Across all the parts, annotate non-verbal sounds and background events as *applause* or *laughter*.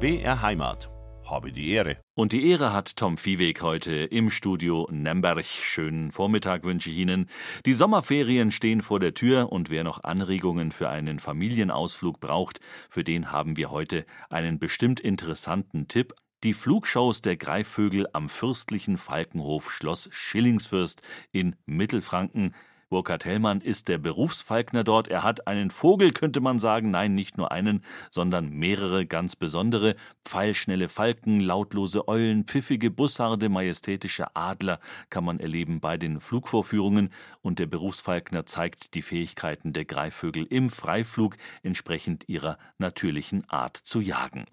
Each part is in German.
BR Heimat. Habe die Ehre. Und die Ehre hat Tom Viehweg heute im Studio Nemberg. Schönen Vormittag wünsche ich Ihnen. Die Sommerferien stehen vor der Tür und wer noch Anregungen für einen Familienausflug braucht, für den haben wir heute einen bestimmt interessanten Tipp. Die Flugshows der Greifvögel am fürstlichen Falkenhof Schloss Schillingsfürst in Mittelfranken Burkhard Hellmann ist der Berufsfalkner dort. Er hat einen Vogel, könnte man sagen. Nein, nicht nur einen, sondern mehrere ganz besondere. Pfeilschnelle Falken, lautlose Eulen, pfiffige Bussarde, majestätische Adler kann man erleben bei den Flugvorführungen. Und der Berufsfalkner zeigt die Fähigkeiten der Greifvögel im Freiflug entsprechend ihrer natürlichen Art zu jagen.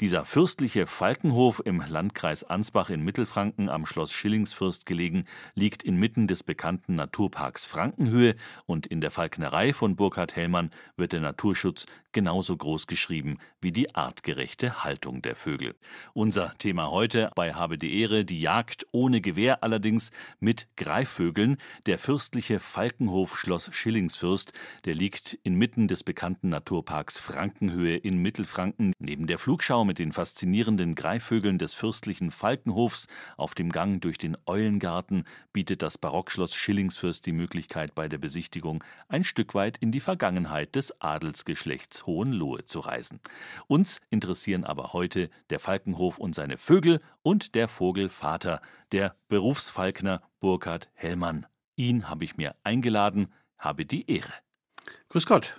Dieser fürstliche Falkenhof im Landkreis Ansbach in Mittelfranken am Schloss Schillingsfürst gelegen, liegt inmitten des bekannten Naturparks Franken Frankenhöhe und in der Falknerei von Burkhard Hellmann wird der Naturschutz genauso groß geschrieben wie die artgerechte Haltung der Vögel. Unser Thema heute bei Habe die Ehre, die Jagd ohne Gewehr allerdings mit Greifvögeln. Der fürstliche Falkenhof Schloss Schillingsfürst, der liegt inmitten des bekannten Naturparks Frankenhöhe in Mittelfranken. Neben der Flugschau mit den faszinierenden Greifvögeln des fürstlichen Falkenhofs auf dem Gang durch den Eulengarten bietet das Barockschloss Schillingsfürst die Möglichkeit, Möglichkeit bei der Besichtigung ein Stück weit in die Vergangenheit des Adelsgeschlechts Hohenlohe zu reisen. Uns interessieren aber heute der Falkenhof und seine Vögel und der Vogelvater, der Berufsfalkner Burkhard Hellmann. Ihn habe ich mir eingeladen, habe die Ehre. Grüß Gott.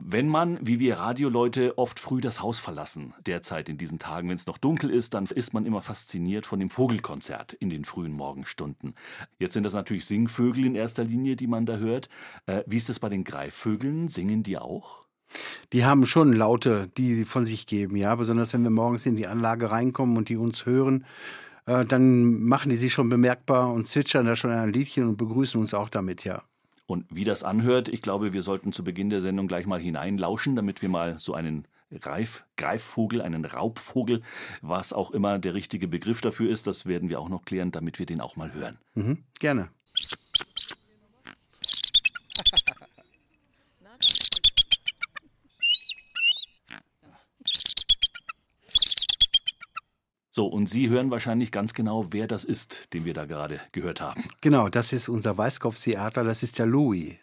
Wenn man, wie wir Radioleute, oft früh das Haus verlassen, derzeit in diesen Tagen, wenn es noch dunkel ist, dann ist man immer fasziniert von dem Vogelkonzert in den frühen Morgenstunden. Jetzt sind das natürlich Singvögel in erster Linie, die man da hört. Äh, wie ist es bei den Greifvögeln? Singen die auch? Die haben schon Laute, die sie von sich geben, ja. Besonders wenn wir morgens in die Anlage reinkommen und die uns hören, äh, dann machen die sich schon bemerkbar und zwitschern da schon ein Liedchen und begrüßen uns auch damit, ja. Und wie das anhört, ich glaube, wir sollten zu Beginn der Sendung gleich mal hineinlauschen, damit wir mal so einen Reif, Greifvogel, einen Raubvogel, was auch immer der richtige Begriff dafür ist, das werden wir auch noch klären, damit wir den auch mal hören. Mhm, gerne. So, und Sie hören wahrscheinlich ganz genau, wer das ist, den wir da gerade gehört haben. Genau, das ist unser Weißkopftheater, das ist der Louis.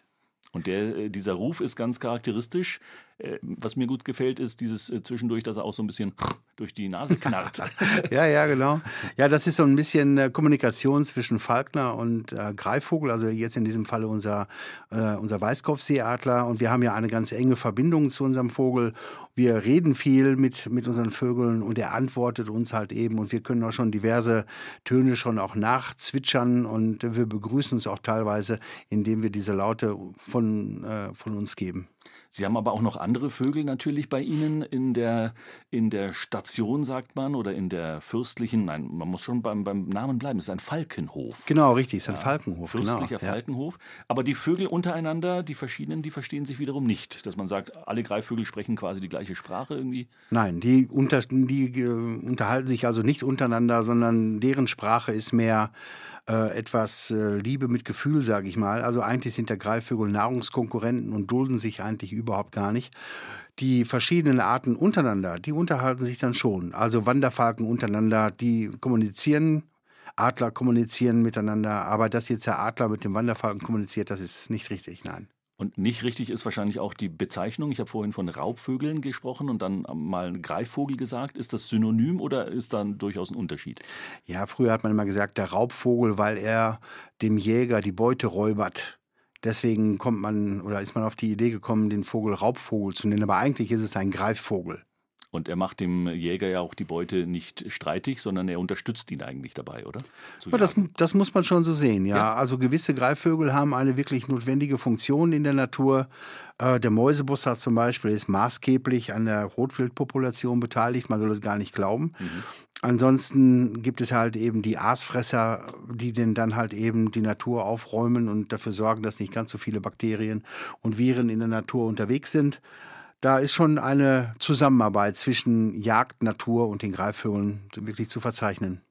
Und der, äh, dieser Ruf ist ganz charakteristisch. Äh, was mir gut gefällt, ist dieses äh, zwischendurch, dass er auch so ein bisschen durch die Nase knarrt. *laughs* ja, ja, genau. Ja, das ist so ein bisschen Kommunikation zwischen Falkner und äh, Greifvogel, also jetzt in diesem Falle unser, äh, unser Weißkopfseeadler. Und wir haben ja eine ganz enge Verbindung zu unserem Vogel. Wir reden viel mit, mit unseren Vögeln und er antwortet uns halt eben. Und wir können auch schon diverse Töne schon auch nachzwitschern und wir begrüßen uns auch teilweise, indem wir diese Laute von, äh, von uns geben. Sie haben aber auch noch andere Vögel natürlich bei Ihnen in der, in der Station, sagt man, oder in der fürstlichen, nein, man muss schon beim, beim Namen bleiben, es ist ein Falkenhof. Genau, richtig, es ist ein ja, Falkenhof. Fürstlicher genau, Falkenhof. Ja. Aber die Vögel untereinander, die verschiedenen, die verstehen sich wiederum nicht. Dass man sagt, alle Greifvögel sprechen quasi die gleiche Sprache irgendwie. Nein, die, unter, die äh, unterhalten sich also nicht untereinander, sondern deren Sprache ist mehr äh, etwas äh, Liebe mit Gefühl, sage ich mal. Also eigentlich sind der Greifvögel Nahrungskonkurrenten und dulden sich eigentlich überhaupt gar nicht. Die verschiedenen Arten untereinander, die unterhalten sich dann schon. Also Wanderfalken untereinander, die kommunizieren Adler kommunizieren miteinander, aber dass jetzt der Adler mit dem Wanderfalken kommuniziert, das ist nicht richtig, nein. Und nicht richtig ist wahrscheinlich auch die Bezeichnung. Ich habe vorhin von Raubvögeln gesprochen und dann mal Greifvogel gesagt. Ist das synonym oder ist da durchaus ein Unterschied? Ja, früher hat man immer gesagt, der Raubvogel, weil er dem Jäger die Beute räubert. Deswegen kommt man oder ist man auf die Idee gekommen, den Vogel Raubvogel zu nennen. Aber eigentlich ist es ein Greifvogel. Und er macht dem Jäger ja auch die Beute nicht streitig, sondern er unterstützt ihn eigentlich dabei, oder? Ja, das, das, muss man schon so sehen, ja. ja. Also gewisse Greifvögel haben eine wirklich notwendige Funktion in der Natur. Äh, der Mäusebussard zum Beispiel ist maßgeblich an der Rotwildpopulation beteiligt, man soll es gar nicht glauben. Mhm. Ansonsten gibt es halt eben die Aasfresser, die denn dann halt eben die Natur aufräumen und dafür sorgen, dass nicht ganz so viele Bakterien und Viren in der Natur unterwegs sind. Da ist schon eine Zusammenarbeit zwischen Jagd, Natur und den Greifvögeln wirklich zu verzeichnen.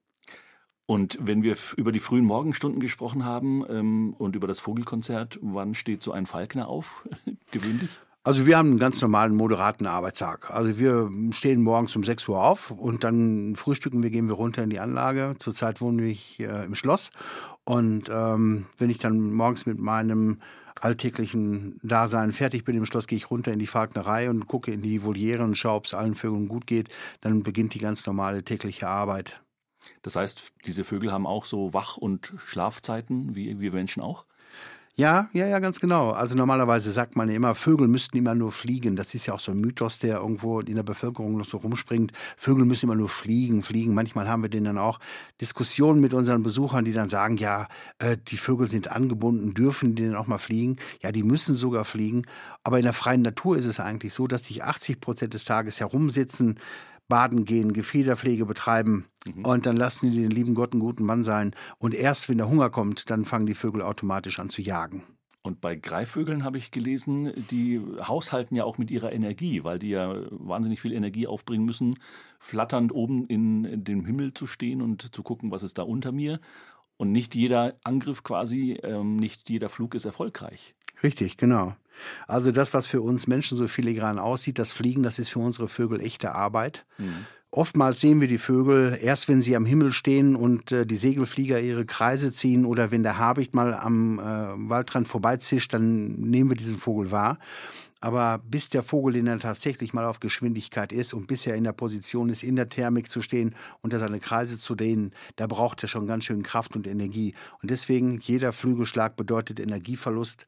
Und wenn wir über die frühen Morgenstunden gesprochen haben ähm, und über das Vogelkonzert, wann steht so ein Falkner auf *laughs* gewöhnlich? Also wir haben einen ganz normalen, moderaten Arbeitstag. Also wir stehen morgens um 6 Uhr auf und dann frühstücken wir, gehen wir runter in die Anlage. Zurzeit wohne ich äh, im Schloss. Und ähm, wenn ich dann morgens mit meinem alltäglichen Dasein fertig bin im Schloss, gehe ich runter in die Falknerei und gucke in die Voliere und schaue, ob es allen Vögeln gut geht. Dann beginnt die ganz normale tägliche Arbeit. Das heißt, diese Vögel haben auch so Wach- und Schlafzeiten, wie wir Menschen auch? Ja, ja, ja, ganz genau. Also normalerweise sagt man ja immer, Vögel müssten immer nur fliegen. Das ist ja auch so ein Mythos, der irgendwo in der Bevölkerung noch so rumspringt. Vögel müssen immer nur fliegen, fliegen. Manchmal haben wir denen dann auch Diskussionen mit unseren Besuchern, die dann sagen, ja, äh, die Vögel sind angebunden, dürfen die denn auch mal fliegen? Ja, die müssen sogar fliegen. Aber in der freien Natur ist es eigentlich so, dass sich 80 Prozent des Tages herumsitzen, baden gehen, Gefiederpflege betreiben mhm. und dann lassen die den lieben Gott einen guten Mann sein. Und erst wenn der Hunger kommt, dann fangen die Vögel automatisch an zu jagen. Und bei Greifvögeln habe ich gelesen, die haushalten ja auch mit ihrer Energie, weil die ja wahnsinnig viel Energie aufbringen müssen, flatternd oben in dem Himmel zu stehen und zu gucken, was ist da unter mir. Und nicht jeder Angriff quasi, ähm, nicht jeder Flug ist erfolgreich. Richtig, genau. Also das, was für uns Menschen so filigran aussieht, das Fliegen, das ist für unsere Vögel echte Arbeit. Mhm. Oftmals sehen wir die Vögel erst, wenn sie am Himmel stehen und äh, die Segelflieger ihre Kreise ziehen oder wenn der Habicht mal am äh, Waldrand vorbeizischt, dann nehmen wir diesen Vogel wahr. Aber bis der Vogel dann tatsächlich mal auf Geschwindigkeit ist und bis er in der Position ist, in der Thermik zu stehen und seine Kreise zu dehnen, da braucht er schon ganz schön Kraft und Energie. Und deswegen, jeder Flügelschlag bedeutet Energieverlust.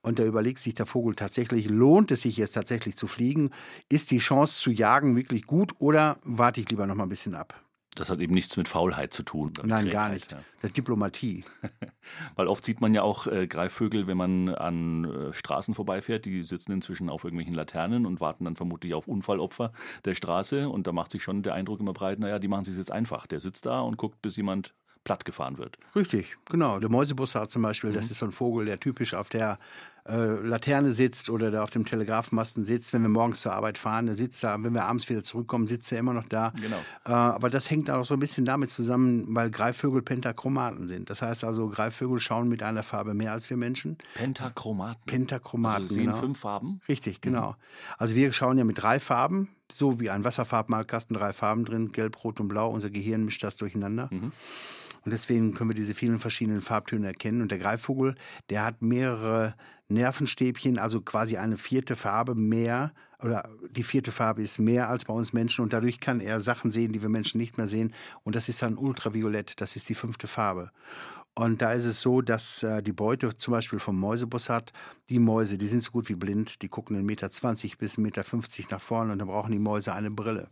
Und da überlegt sich der Vogel tatsächlich, lohnt es sich jetzt tatsächlich zu fliegen? Ist die Chance zu jagen wirklich gut oder warte ich lieber noch mal ein bisschen ab? Das hat eben nichts mit Faulheit zu tun. Nein, gar nicht. Ja. Das ist Diplomatie. *laughs* Weil oft sieht man ja auch äh, Greifvögel, wenn man an äh, Straßen vorbeifährt, die sitzen inzwischen auf irgendwelchen Laternen und warten dann vermutlich auf Unfallopfer der Straße. Und da macht sich schon der Eindruck immer breit, naja, die machen sich jetzt einfach. Der sitzt da und guckt, bis jemand platt gefahren wird. Richtig, genau. Der Mäusebussard zum Beispiel, mhm. das ist so ein Vogel, der typisch auf der äh, Laterne sitzt oder der auf dem Telegrafenmasten sitzt, wenn wir morgens zur Arbeit fahren, der sitzt da, wenn wir abends wieder zurückkommen, sitzt er immer noch da. Genau. Äh, aber das hängt auch so ein bisschen damit zusammen, weil Greifvögel Pentachromaten sind. Das heißt also, Greifvögel schauen mit einer Farbe mehr als wir Menschen. Pentachromaten? Pentachromaten, also sie sehen genau. fünf Farben? Richtig, genau. Mhm. Also wir schauen ja mit drei Farben, so wie ein Wasserfarbmalkasten, drei Farben drin, gelb, rot und blau. Unser Gehirn mischt das durcheinander. Mhm. Und deswegen können wir diese vielen verschiedenen Farbtöne erkennen. Und der Greifvogel, der hat mehrere Nervenstäbchen, also quasi eine vierte Farbe mehr oder die vierte Farbe ist mehr als bei uns Menschen und dadurch kann er Sachen sehen, die wir Menschen nicht mehr sehen. Und das ist dann Ultraviolett, das ist die fünfte Farbe. Und da ist es so, dass äh, die Beute zum Beispiel vom Mäusebus hat, die Mäuse, die sind so gut wie blind, die gucken 1,20 Meter bis 1,50 Meter nach vorne und dann brauchen die Mäuse eine Brille.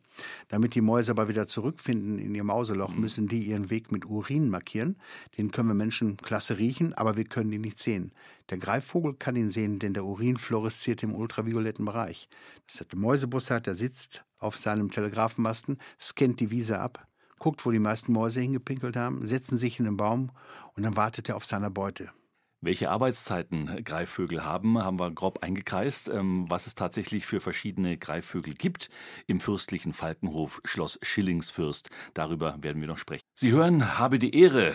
Damit die Mäuse aber wieder zurückfinden in ihr Mauseloch, mhm. müssen die ihren Weg mit Urin markieren. Den können wir Menschen klasse riechen, aber wir können ihn nicht sehen. Der Greifvogel kann ihn sehen, denn der Urin fluoresziert im ultravioletten Bereich. Das hat der Mäusebussard, der sitzt auf seinem Telegrafenmasten, scannt die Wiese ab, guckt, wo die meisten Mäuse hingepinkelt haben, setzen sich in den Baum und dann wartet er auf seine Beute. Welche Arbeitszeiten Greifvögel haben, haben wir grob eingekreist. Ähm, was es tatsächlich für verschiedene Greifvögel gibt im fürstlichen Falkenhof Schloss Schillingsfürst, darüber werden wir noch sprechen. Sie hören Habe die Ehre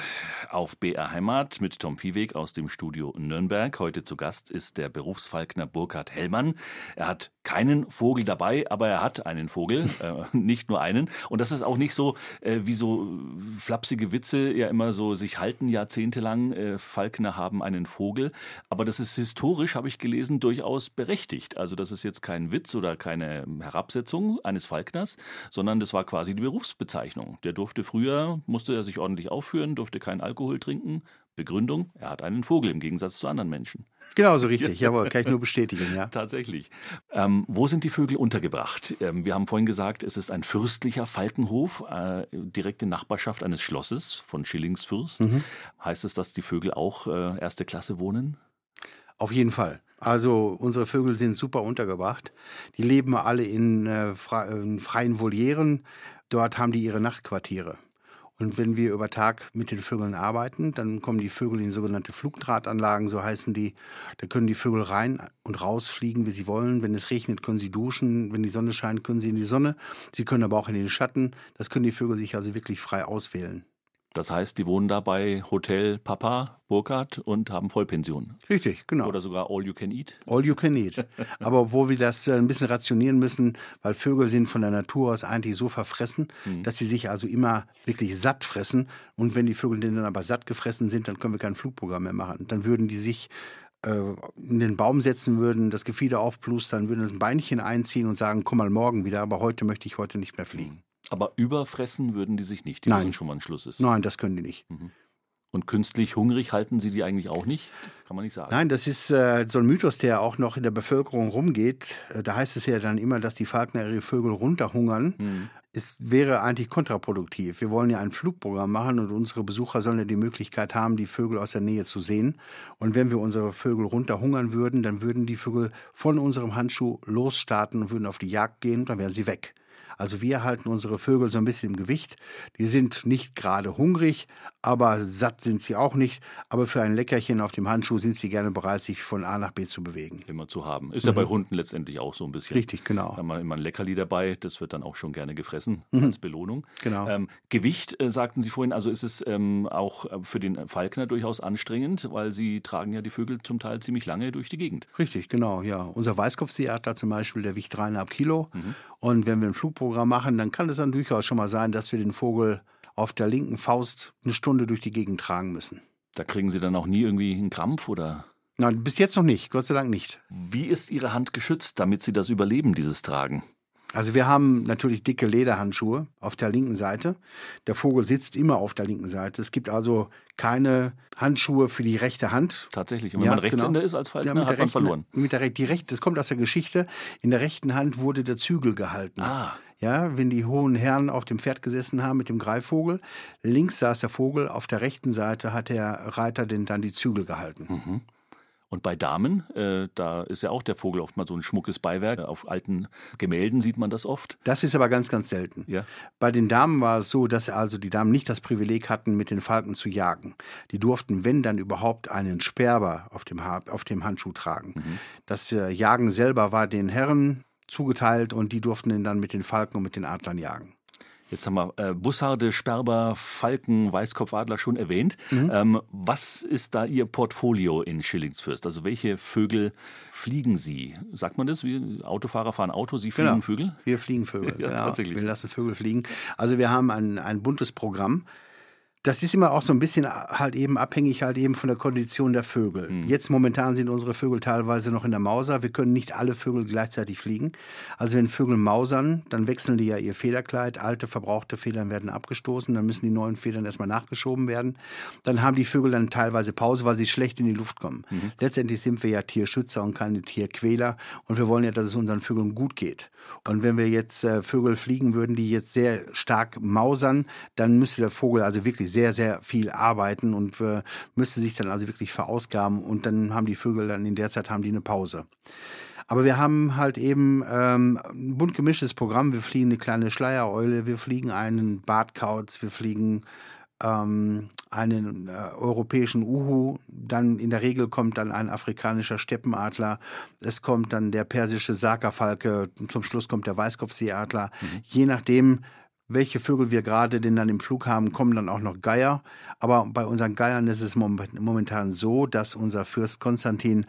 auf BR Heimat mit Tom Viehweg aus dem Studio Nürnberg. Heute zu Gast ist der Berufsfalkner Burkhard Hellmann. Er hat keinen Vogel dabei, aber er hat einen Vogel, *laughs* äh, nicht nur einen. Und das ist auch nicht so, äh, wie so flapsige Witze ja immer so sich halten jahrzehntelang. Äh, Falkner haben einen Vogel. Aber das ist historisch, habe ich gelesen, durchaus berechtigt. Also das ist jetzt kein Witz oder keine Herabsetzung eines Falkners, sondern das war quasi die Berufsbezeichnung. Der durfte früher, musste er sich ordentlich aufführen, durfte keinen Alkohol trinken, Begründung, er hat einen Vogel im Gegensatz zu anderen Menschen. Genau so richtig, jawohl, kann ich nur bestätigen, ja. *laughs* Tatsächlich. Ähm, wo sind die Vögel untergebracht? Ähm, wir haben vorhin gesagt, es ist ein fürstlicher Falkenhof, äh, direkte Nachbarschaft eines Schlosses von Schillingsfürst. Mhm. Heißt es, dass die Vögel auch äh, erste Klasse wohnen? Auf jeden Fall. Also unsere Vögel sind super untergebracht. Die leben alle in, äh, in freien Volieren. Dort haben die ihre Nachtquartiere. Und wenn wir über Tag mit den Vögeln arbeiten, dann kommen die Vögel in sogenannte Flugdrahtanlagen, so heißen die. Da können die Vögel rein und raus fliegen, wie sie wollen. Wenn es regnet, können sie duschen. Wenn die Sonne scheint, können sie in die Sonne. Sie können aber auch in den Schatten. Das können die Vögel sich also wirklich frei auswählen. Das heißt, die wohnen da bei Hotel Papa Burkhardt und haben Vollpension. Richtig, genau. Oder sogar All You Can Eat. All You Can Eat. *laughs* Aber obwohl wir das äh, ein bisschen rationieren müssen, weil Vögel sind von der Natur aus eigentlich so verfressen, mhm. dass sie sich also immer wirklich satt fressen. Und wenn die Vögel dann aber satt gefressen sind, dann können wir kein Flugprogramm mehr machen. Dann würden die sich äh, in den Baum setzen würden, das Gefieder aufplustern, würden das Beinchen einziehen und sagen, komm mal morgen wieder, aber heute möchte ich heute nicht mehr fliegen. Aber überfressen würden die sich nicht. Die Nein. wissen schon, wann Schluss ist. Nein, das können die nicht. Mhm. Und künstlich hungrig halten Sie die eigentlich auch nicht? Kann man nicht sagen. Nein, das ist äh, so ein Mythos, der auch noch in der Bevölkerung rumgeht. Äh, da heißt es ja dann immer, dass die Falkner ihre Vögel runterhungern. Mhm. Es wäre eigentlich kontraproduktiv. Wir wollen ja ein Flugprogramm machen und unsere Besucher sollen ja die Möglichkeit haben, die Vögel aus der Nähe zu sehen. Und wenn wir unsere Vögel runterhungern würden, dann würden die Vögel von unserem Handschuh losstarten und würden auf die Jagd gehen, dann wären sie weg. Also wir halten unsere Vögel so ein bisschen im Gewicht. Die sind nicht gerade hungrig, aber satt sind sie auch nicht. Aber für ein Leckerchen auf dem Handschuh sind sie gerne bereit, sich von A nach B zu bewegen. Immer zu haben. Ist mhm. ja bei Hunden letztendlich auch so ein bisschen. Richtig, genau. Da haben wir immer ein Leckerli dabei. Das wird dann auch schon gerne gefressen mhm. als Belohnung. Genau. Ähm, Gewicht, äh, sagten Sie vorhin, also ist es ähm, auch äh, für den Falkner durchaus anstrengend, weil sie tragen ja die Vögel zum Teil ziemlich lange durch die Gegend. Richtig, genau, ja. Unser Weißkopfseeadler zum Beispiel, der wiegt dreieinhalb Kilo. Mhm. Und wenn wir ein Flugprogramm machen, dann kann es dann durchaus schon mal sein, dass wir den Vogel auf der linken Faust eine Stunde durch die Gegend tragen müssen. Da kriegen Sie dann auch nie irgendwie einen Krampf oder? Nein, bis jetzt noch nicht, Gott sei Dank nicht. Wie ist Ihre Hand geschützt, damit Sie das überleben, dieses Tragen? Also wir haben natürlich dicke Lederhandschuhe auf der linken Seite. Der Vogel sitzt immer auf der linken Seite. Es gibt also keine Handschuhe für die rechte Hand. Tatsächlich. Und wenn ja, man Rechtshänder genau. ist als Falkner, ja, hat man rechten, verloren. Mit der, die rechte, das kommt aus der Geschichte. In der rechten Hand wurde der Zügel gehalten. Ah. Ja, wenn die hohen Herren auf dem Pferd gesessen haben mit dem Greifvogel, links saß der Vogel, auf der rechten Seite hat der Reiter den dann die Zügel gehalten. Mhm. Und bei Damen, äh, da ist ja auch der Vogel oft mal so ein schmuckes Beiwerk. Auf alten Gemälden sieht man das oft. Das ist aber ganz, ganz selten. Ja. Bei den Damen war es so, dass also die Damen nicht das Privileg hatten, mit den Falken zu jagen. Die durften, wenn dann überhaupt, einen Sperber auf dem, ha auf dem Handschuh tragen. Mhm. Das äh, Jagen selber war den Herren zugeteilt und die durften ihn dann mit den Falken und mit den Adlern jagen. Jetzt haben wir äh, Bussarde, Sperber, Falken, Weißkopfadler schon erwähnt. Mhm. Ähm, was ist da Ihr Portfolio in Schillingsfürst? Also welche Vögel fliegen Sie? Sagt man das? Wie Autofahrer fahren Auto, Sie fliegen genau. Vögel? Wir fliegen Vögel. *laughs* ja, ja, tatsächlich. Wir lassen Vögel fliegen. Also wir haben ein, ein buntes Programm das ist immer auch so ein bisschen halt eben abhängig halt eben von der Kondition der Vögel. Mhm. Jetzt momentan sind unsere Vögel teilweise noch in der Mauser. Wir können nicht alle Vögel gleichzeitig fliegen. Also wenn Vögel mausern, dann wechseln die ja ihr Federkleid. Alte, verbrauchte Federn werden abgestoßen. Dann müssen die neuen Federn erstmal nachgeschoben werden. Dann haben die Vögel dann teilweise Pause, weil sie schlecht in die Luft kommen. Mhm. Letztendlich sind wir ja Tierschützer und keine Tierquäler. Und wir wollen ja, dass es unseren Vögeln gut geht. Und wenn wir jetzt äh, Vögel fliegen würden, die jetzt sehr stark mausern, dann müsste der Vogel also wirklich sehr, sehr viel arbeiten und äh, müsste sich dann also wirklich verausgaben. Und dann haben die Vögel dann in der Zeit haben die eine Pause. Aber wir haben halt eben ähm, ein bunt gemischtes Programm. Wir fliegen eine kleine Schleiereule, wir fliegen einen Bartkauz, wir fliegen ähm, einen äh, europäischen Uhu, dann in der Regel kommt dann ein afrikanischer Steppenadler, es kommt dann der persische Sakerfalke, zum Schluss kommt der Weißkopfseeadler. Mhm. Je nachdem, welche Vögel wir gerade denn dann im Flug haben, kommen dann auch noch Geier. Aber bei unseren Geiern ist es momentan so, dass unser Fürst Konstantin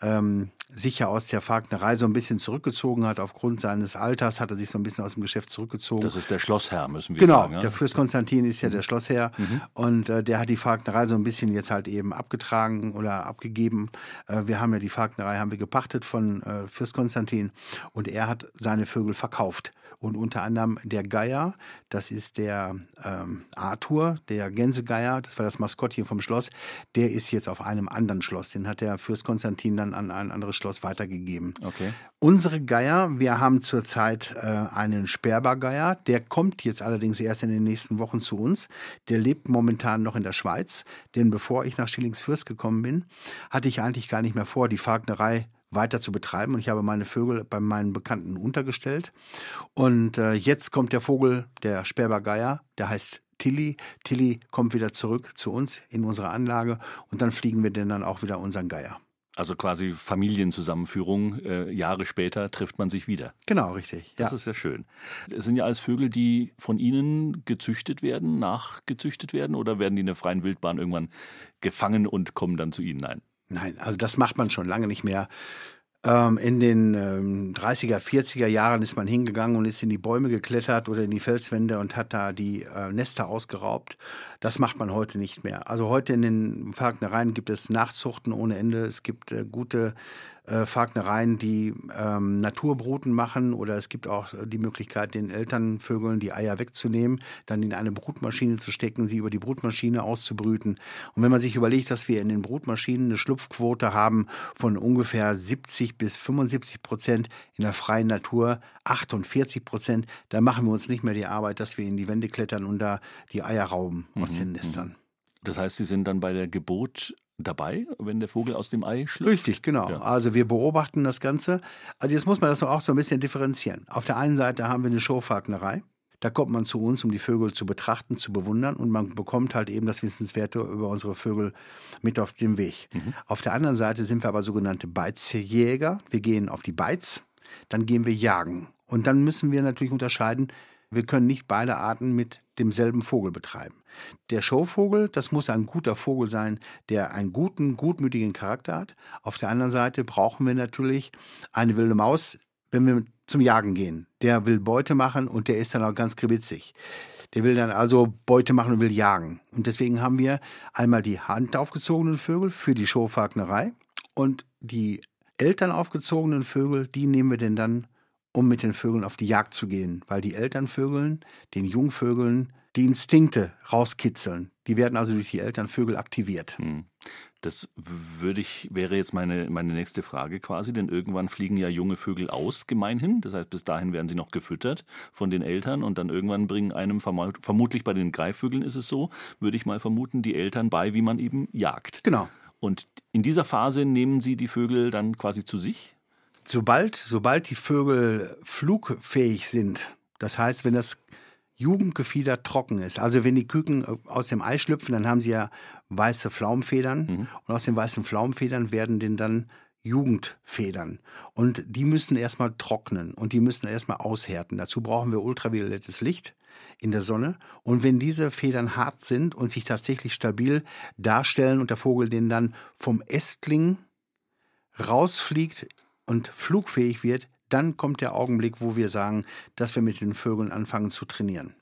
ähm, sich ja aus der Falknerei so ein bisschen zurückgezogen hat. Aufgrund seines Alters hat er sich so ein bisschen aus dem Geschäft zurückgezogen. Das ist der Schlossherr, müssen wir genau, sagen. Genau, der Fürst Konstantin ist ja der Schlossherr mhm. und äh, der hat die Falknerei so ein bisschen jetzt halt eben abgetragen oder abgegeben. Äh, wir haben ja die Falknerei haben wir gepachtet von äh, Fürst Konstantin und er hat seine Vögel verkauft. Und unter anderem der Geier, das ist der ähm, Arthur, der Gänsegeier, das war das Maskottchen vom Schloss, der ist jetzt auf einem anderen Schloss. Den hat der Fürst Konstantin dann an ein anderes Schloss weitergegeben. Okay. Unsere Geier, wir haben zurzeit äh, einen Sperbergeier, der kommt jetzt allerdings erst in den nächsten Wochen zu uns. Der lebt momentan noch in der Schweiz, denn bevor ich nach Schillingsfürst gekommen bin, hatte ich eigentlich gar nicht mehr vor, die Falknerei weiter zu betreiben. Und ich habe meine Vögel bei meinen Bekannten untergestellt. Und äh, jetzt kommt der Vogel, der Sperbergeier, der heißt Tilly. Tilly kommt wieder zurück zu uns in unsere Anlage und dann fliegen wir denn dann auch wieder unseren Geier. Also quasi Familienzusammenführung. Äh, Jahre später trifft man sich wieder. Genau, richtig. Das ist ja schön. Es sind ja alles Vögel, die von Ihnen gezüchtet werden, nachgezüchtet werden oder werden die in der freien Wildbahn irgendwann gefangen und kommen dann zu Ihnen? Nein. Nein, also das macht man schon lange nicht mehr. Ähm, in den ähm, 30er, 40er Jahren ist man hingegangen und ist in die Bäume geklettert oder in die Felswände und hat da die äh, Nester ausgeraubt. Das macht man heute nicht mehr. Also heute in den Falknereien gibt es Nachzuchten ohne Ende. Es gibt äh, gute äh, Falknereien, die ähm, Naturbruten machen oder es gibt auch die Möglichkeit, den Elternvögeln die Eier wegzunehmen, dann in eine Brutmaschine zu stecken, sie über die Brutmaschine auszubrüten. Und wenn man sich überlegt, dass wir in den Brutmaschinen eine Schlupfquote haben von ungefähr 70 bis 75 Prozent, in der freien Natur 48 Prozent, dann machen wir uns nicht mehr die Arbeit, dass wir in die Wände klettern und da die Eier rauben aus mhm. den Nestern. Mhm. Das heißt, Sie sind dann bei der Geburt dabei, wenn der Vogel aus dem Ei schlüpft? Richtig, genau. Ja. Also wir beobachten das Ganze. Also jetzt muss man das auch so ein bisschen differenzieren. Auf der einen Seite haben wir eine Showfalknerei. Da kommt man zu uns, um die Vögel zu betrachten, zu bewundern und man bekommt halt eben das Wissenswerte über unsere Vögel mit auf den Weg. Mhm. Auf der anderen Seite sind wir aber sogenannte Beizjäger. Wir gehen auf die Beiz, dann gehen wir jagen. Und dann müssen wir natürlich unterscheiden, wir können nicht beide Arten mit demselben Vogel betreiben. Der Showvogel, das muss ein guter Vogel sein, der einen guten, gutmütigen Charakter hat. Auf der anderen Seite brauchen wir natürlich eine wilde Maus, wenn wir zum Jagen gehen. Der will Beute machen und der ist dann auch ganz kribitzig. Der will dann also Beute machen und will jagen. Und deswegen haben wir einmal die handaufgezogenen Vögel für die Showfalknerei und die Eltern aufgezogenen Vögel, die nehmen wir denn dann um mit den Vögeln auf die Jagd zu gehen, weil die Elternvögeln den Jungvögeln die Instinkte rauskitzeln. Die werden also durch die Elternvögel aktiviert. Hm. Das würde ich, wäre jetzt meine, meine nächste Frage quasi, denn irgendwann fliegen ja junge Vögel aus, gemeinhin. Das heißt, bis dahin werden sie noch gefüttert von den Eltern und dann irgendwann bringen einem, vermutlich bei den Greifvögeln ist es so, würde ich mal vermuten, die Eltern bei, wie man eben jagt. Genau. Und in dieser Phase nehmen sie die Vögel dann quasi zu sich? Sobald, sobald die Vögel flugfähig sind, das heißt, wenn das Jugendgefieder trocken ist, also wenn die Küken äh, aus dem Ei schlüpfen, dann haben sie ja weiße Pflaumenfedern mhm. und aus den weißen Pflaumenfedern werden denn dann Jugendfedern. Und die müssen erstmal trocknen und die müssen erstmal aushärten. Dazu brauchen wir ultraviolettes Licht in der Sonne. Und wenn diese Federn hart sind und sich tatsächlich stabil darstellen und der Vogel den dann vom Ästling rausfliegt und flugfähig wird, dann kommt der Augenblick, wo wir sagen, dass wir mit den Vögeln anfangen zu trainieren.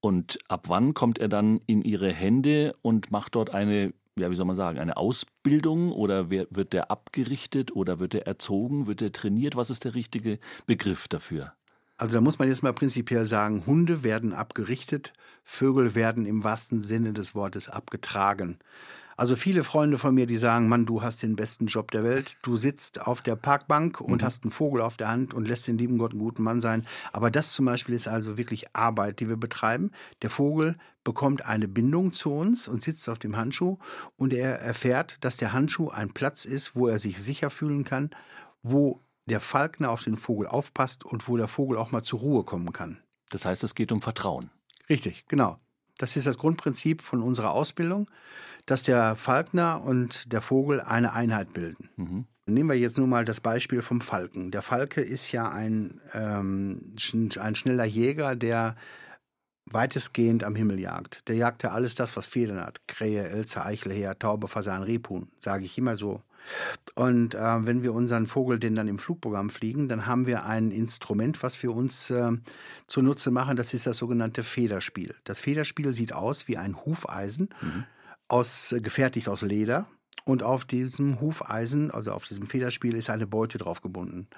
Und ab wann kommt er dann in Ihre Hände und macht dort eine, ja, wie soll man sagen, eine Ausbildung oder wird der abgerichtet oder wird er erzogen, wird er trainiert? Was ist der richtige Begriff dafür? Also da muss man jetzt mal prinzipiell sagen, Hunde werden abgerichtet, Vögel werden im wahrsten Sinne des Wortes abgetragen. Also viele Freunde von mir, die sagen, Mann, du hast den besten Job der Welt. Du sitzt auf der Parkbank und mhm. hast einen Vogel auf der Hand und lässt den lieben Gott einen guten Mann sein. Aber das zum Beispiel ist also wirklich Arbeit, die wir betreiben. Der Vogel bekommt eine Bindung zu uns und sitzt auf dem Handschuh und er erfährt, dass der Handschuh ein Platz ist, wo er sich sicher fühlen kann, wo der Falkner auf den Vogel aufpasst und wo der Vogel auch mal zur Ruhe kommen kann. Das heißt, es geht um Vertrauen. Richtig, genau. Das ist das Grundprinzip von unserer Ausbildung, dass der Falkner und der Vogel eine Einheit bilden. Mhm. Nehmen wir jetzt nur mal das Beispiel vom Falken. Der Falke ist ja ein, ähm, ein schneller Jäger, der weitestgehend am Himmel jagt. Der jagt ja alles das, was Federn hat. Krähe, Elze, Eichelheer, Taube, Fasan, Rebhuhn, sage ich immer so. Und äh, wenn wir unseren Vogel den dann im Flugprogramm fliegen, dann haben wir ein Instrument, was wir uns äh, zunutze machen. Das ist das sogenannte Federspiel. Das Federspiel sieht aus wie ein Hufeisen, mhm. aus, äh, gefertigt aus Leder. Und auf diesem Hufeisen, also auf diesem Federspiel, ist eine Beute drauf gebunden.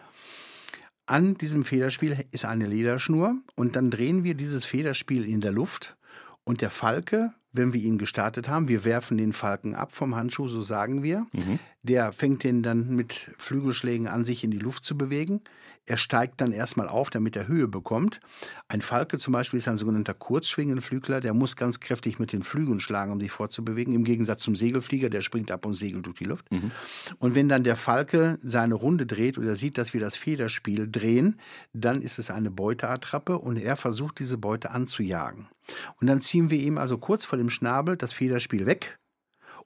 An diesem Federspiel ist eine Lederschnur und dann drehen wir dieses Federspiel in der Luft und der Falke wenn wir ihn gestartet haben. Wir werfen den Falken ab vom Handschuh, so sagen wir. Mhm. Der fängt den dann mit Flügelschlägen an, sich in die Luft zu bewegen. Er steigt dann erstmal auf, damit er Höhe bekommt. Ein Falke zum Beispiel ist ein sogenannter Kurzschwingenflügler. Der muss ganz kräftig mit den Flügeln schlagen, um sich fortzubewegen. Im Gegensatz zum Segelflieger, der springt ab und segelt durch die Luft. Mhm. Und wenn dann der Falke seine Runde dreht oder sieht, dass wir das Federspiel drehen, dann ist es eine Beuteattrappe und er versucht, diese Beute anzujagen. Und dann ziehen wir ihm also kurz vor dem Schnabel das Federspiel weg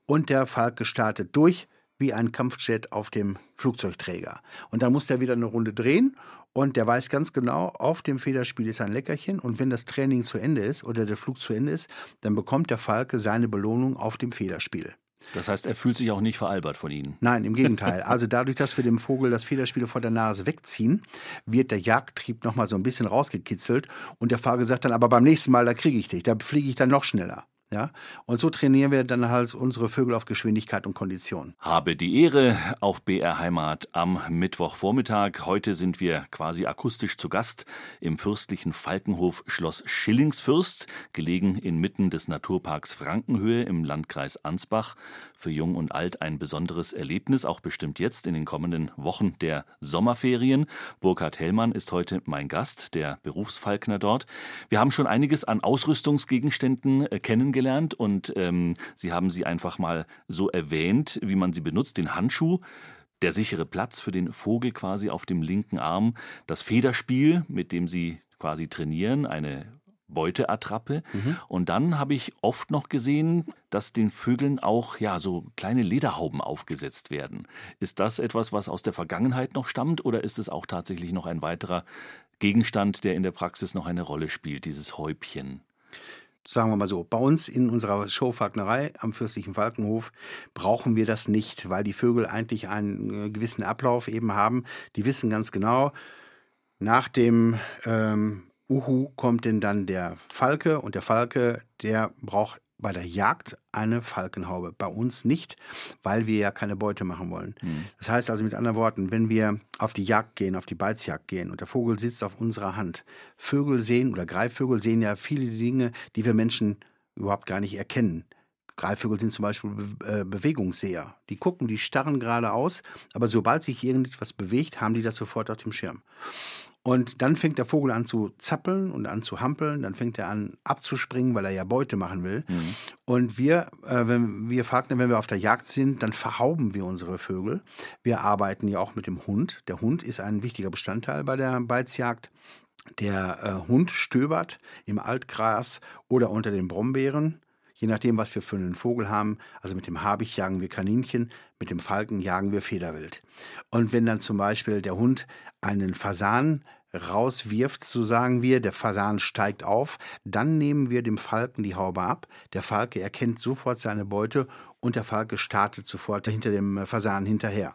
und der Falke startet durch. wie ein Kampfjet auf dem Flugzeugträger. Und dann muss der wieder eine Runde drehen und der weiß ganz genau, auf dem Federspiel ist ein Leckerchen und wenn das Training zu Ende ist oder der Flug zu Ende ist, dann bekommt der Falke seine Belohnung auf dem Federspiel. Das heißt, er fühlt sich auch nicht veralbert von Ihnen. Nein, im Gegenteil. *laughs* Also dadurch, dass wir dem Vogel das Federspiel vor der Nase wegziehen, wird der Jagdtrieb nochmal so ein bisschen rausgekitzelt und der Falke sagt dann, aber beim nächsten Mal, da kriege ich dich, da fliege ich dann noch schneller. Ja? Und so trainieren wir dann halt unsere Vögel auf Geschwindigkeit und Kondition. Habe die Ehre auf BR Heimat am Mittwochvormittag. Heute sind wir quasi akustisch zu Gast im fürstlichen Falkenhof Schloss Schillingsfürst, gelegen inmitten des Naturparks Frankenhöhe im Landkreis Ansbach. Für Jung und Alt ein besonderes Erlebnis, auch bestimmt jetzt in den kommenden Wochen der Sommerferien. Burkhard Hellmann ist heute mein Gast, der Berufsfalkner dort. Wir haben schon einiges an Ausrüstungsgegenständen äh, kennengelernt kennengelernt und ähm, Sie haben sie einfach mal so erwähnt, wie man sie benutzt, den Handschuh. Der sichere Platz für den Vogel quasi auf dem linken Arm, das Federspiel, mit dem sie quasi trainieren, eine Beuteattrappe. Mhm. Und dann habe ich oft noch gesehen, dass den Vögeln auch ja so kleine Lederhauben aufgesetzt werden. Ist das etwas, was aus der Vergangenheit noch stammt, oder ist es auch tatsächlich noch ein weiterer Gegenstand, der in der Praxis noch eine Rolle spielt, dieses Häubchen? Sagen wir mal so, bei uns in unserer Showfalknerei am Fürstlichen Falkenhof brauchen wir das nicht, weil die Vögel eigentlich einen äh, gewissen Ablauf eben haben. Die wissen ganz genau, nach dem ähm, Uhu kommt denn dann der Falke und der Falke, der braucht bei der Jagd eine Falkenhaube. Bei uns nicht, weil wir ja keine Beute machen wollen. Mhm. Das heißt also mit anderen Worten, wenn wir auf die Jagd gehen, auf die Beizjagd gehen und der Vogel sitzt auf unserer Hand, Vögel sehen oder Greifvögel sehen ja viele Dinge, die wir Menschen überhaupt gar nicht erkennen. Greifvögel sind zum Beispiel Be äh, Bewegungsseher. Die gucken, die starren geradeaus, aber sobald sich irgendetwas bewegt, haben die das sofort auf dem Schirm. Und dann fängt der Vogel an zu zappeln und an zu hampeln, dann fängt er an abzuspringen, weil er ja Beute machen will. Mhm. Und wir, äh, wenn wir Falkner, wenn wir auf der Jagd sind, dann verhauben wir unsere Vögel. Wir arbeiten ja auch mit dem Hund. Der Hund ist ein wichtiger Bestandteil bei der Beizjagd. Der äh, Hund stöbert im Altgras oder unter den Brombeeren je nachdem, was wir für einen Vogel haben. Also mit dem Habicht jagen wir Kaninchen, mit dem Falken jagen wir Federwild. Und wenn dann zum Beispiel der Hund einen Fasan rauswirft, so sagen wir, der Fasan steigt auf, dann nehmen wir dem Falken die Haube ab. Der Falke erkennt sofort seine Beute und der Falke startet sofort hinter dem Fasan hinterher.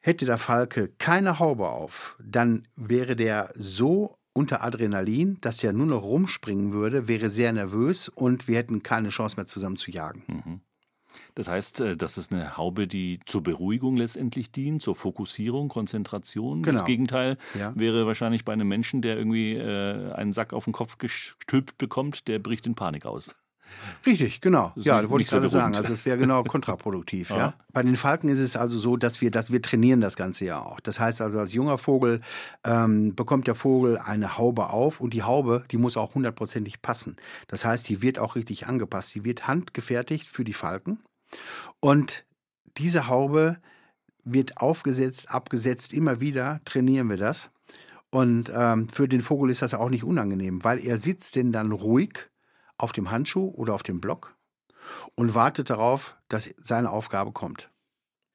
Hätte der Falke keine Haube auf, dann wäre der so unter Adrenalin, dass er nur noch rumspringen würde, wäre sehr nervös und wir hätten keine Chance mehr zusammen zu jagen. Mhm. Das heißt, äh, das ist eine Haube, die zur Beruhigung letztendlich dient, zur Fokussierung, Konzentration. Genau. Das Gegenteil ja. wäre wahrscheinlich bei einem Menschen, der irgendwie äh, einen Sack auf den Kopf gestülpt bekommt, der bricht in Panik aus. Richtig, genau. Ja, das wollte ich gerade so sagen. Also es wäre genau kontraproduktiv. *laughs* ja. ja. Bei den Falken ist es also so, dass wir, dass wir trainieren das Ganze ja auch. Das heißt also, als junger Vogel ähm, bekommt der Vogel eine Haube auf und die Haube, die muss auch hundertprozentig passen. Das heißt, die wird auch richtig angepasst. Die wird handgefertigt für die Falken und diese Haube wird aufgesetzt, abgesetzt, immer wieder trainieren wir das. Und ähm, für den Vogel ist das auch nicht unangenehm, weil er sitzt denn dann ruhig auf dem Handschuh oder auf dem Block und wartet darauf, dass seine Aufgabe kommt.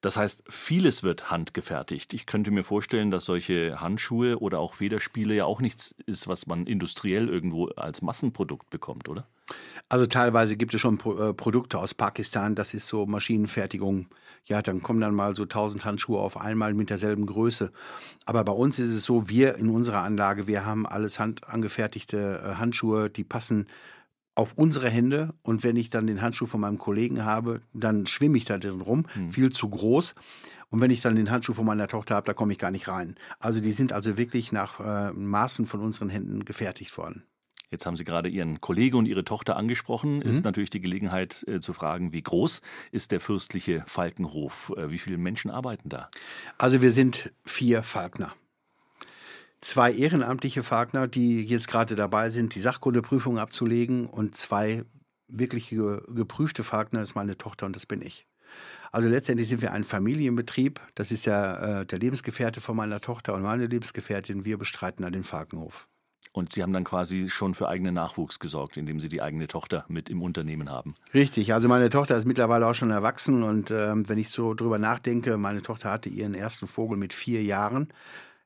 Das heißt, vieles wird handgefertigt. Ich könnte mir vorstellen, dass solche Handschuhe oder auch Federspiele ja auch nichts ist, was man industriell irgendwo als Massenprodukt bekommt, oder? Also teilweise gibt es schon Pro äh, Produkte aus Pakistan, das ist so Maschinenfertigung. Ja, dann kommen dann mal so 1000 Handschuhe auf einmal mit derselben Größe. Aber bei uns ist es so, wir in unserer Anlage, wir haben alles handangefertigte äh, Handschuhe, die passen auf unsere Hände und wenn ich dann den Handschuh von meinem Kollegen habe, dann schwimme ich da drin rum, hm. viel zu groß. Und wenn ich dann den Handschuh von meiner Tochter habe, da komme ich gar nicht rein. Also die sind also wirklich nach äh, Maßen von unseren Händen gefertigt worden. Jetzt haben Sie gerade Ihren Kollege und Ihre Tochter angesprochen. Mhm. Ist natürlich die Gelegenheit äh, zu fragen, wie groß ist der fürstliche Falkenhof? Äh, wie viele Menschen arbeiten da? Also wir sind vier Falkner zwei ehrenamtliche Falkner, die jetzt gerade dabei sind, die Sachkundeprüfung abzulegen und zwei wirklich geprüfte Falkner, das ist meine Tochter und das bin ich. Also letztendlich sind wir ein Familienbetrieb. Das ist ja äh, der Lebensgefährte von meiner Tochter und meine Lebensgefährtin. Wir bestreiten da den Falkenhof. Und Sie haben dann quasi schon für eigenen Nachwuchs gesorgt, indem Sie die eigene Tochter mit im Unternehmen haben. Richtig, also meine Tochter ist mittlerweile auch schon erwachsen und äh, wenn ich so drüber nachdenke, meine Tochter hatte ihren ersten Vogel mit vier Jahren.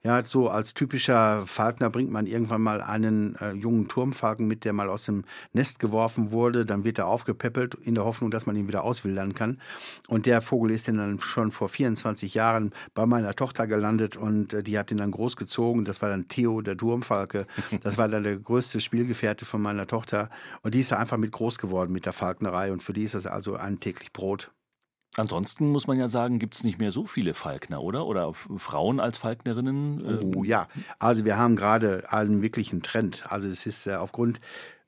Ja, so als typischer Falkner bringt man irgendwann mal einen äh, jungen Turmfalken mit, der mal aus dem Nest geworfen wurde. Dann wird er aufgepäppelt in der Hoffnung, dass man ihn wieder auswildern kann. Und der Vogel ist dann schon vor 24 Jahren bei meiner Tochter gelandet und äh, die hat ihn dann großgezogen. Das war dann Theo, der Turmfalke. *laughs* Das war dann der größte Spielgefährte von meiner Tochter. Und die ist einfach mit groß geworden mit der Falknerei. Und für die ist das also ein täglich Brot. Ansonsten muss man ja sagen, gibt es nicht mehr so viele Falkner, oder? Oder Frauen als Falknerinnen? Oh ja, also wir haben gerade einen wirklichen Trend. Also es ist äh, aufgrund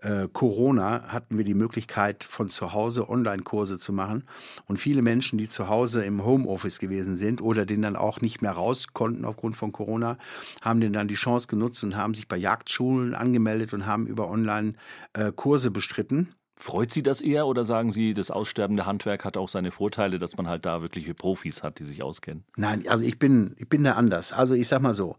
äh, Corona hatten wir die Möglichkeit, von zu Hause Online-Kurse zu machen. Und viele Menschen, die zu Hause im Homeoffice gewesen sind oder den dann auch nicht mehr raus konnten aufgrund von Corona, haben den dann die Chance genutzt und haben sich bei Jagdschulen angemeldet und haben über Online äh, bestritten. Freut Sie das eher oder sagen Sie, das aussterbende Handwerk hat auch seine Vorteile, dass man halt da wirkliche Profis hat, die sich auskennen? Nein, also ich bin, ich bin da anders. Also ich sag mal so,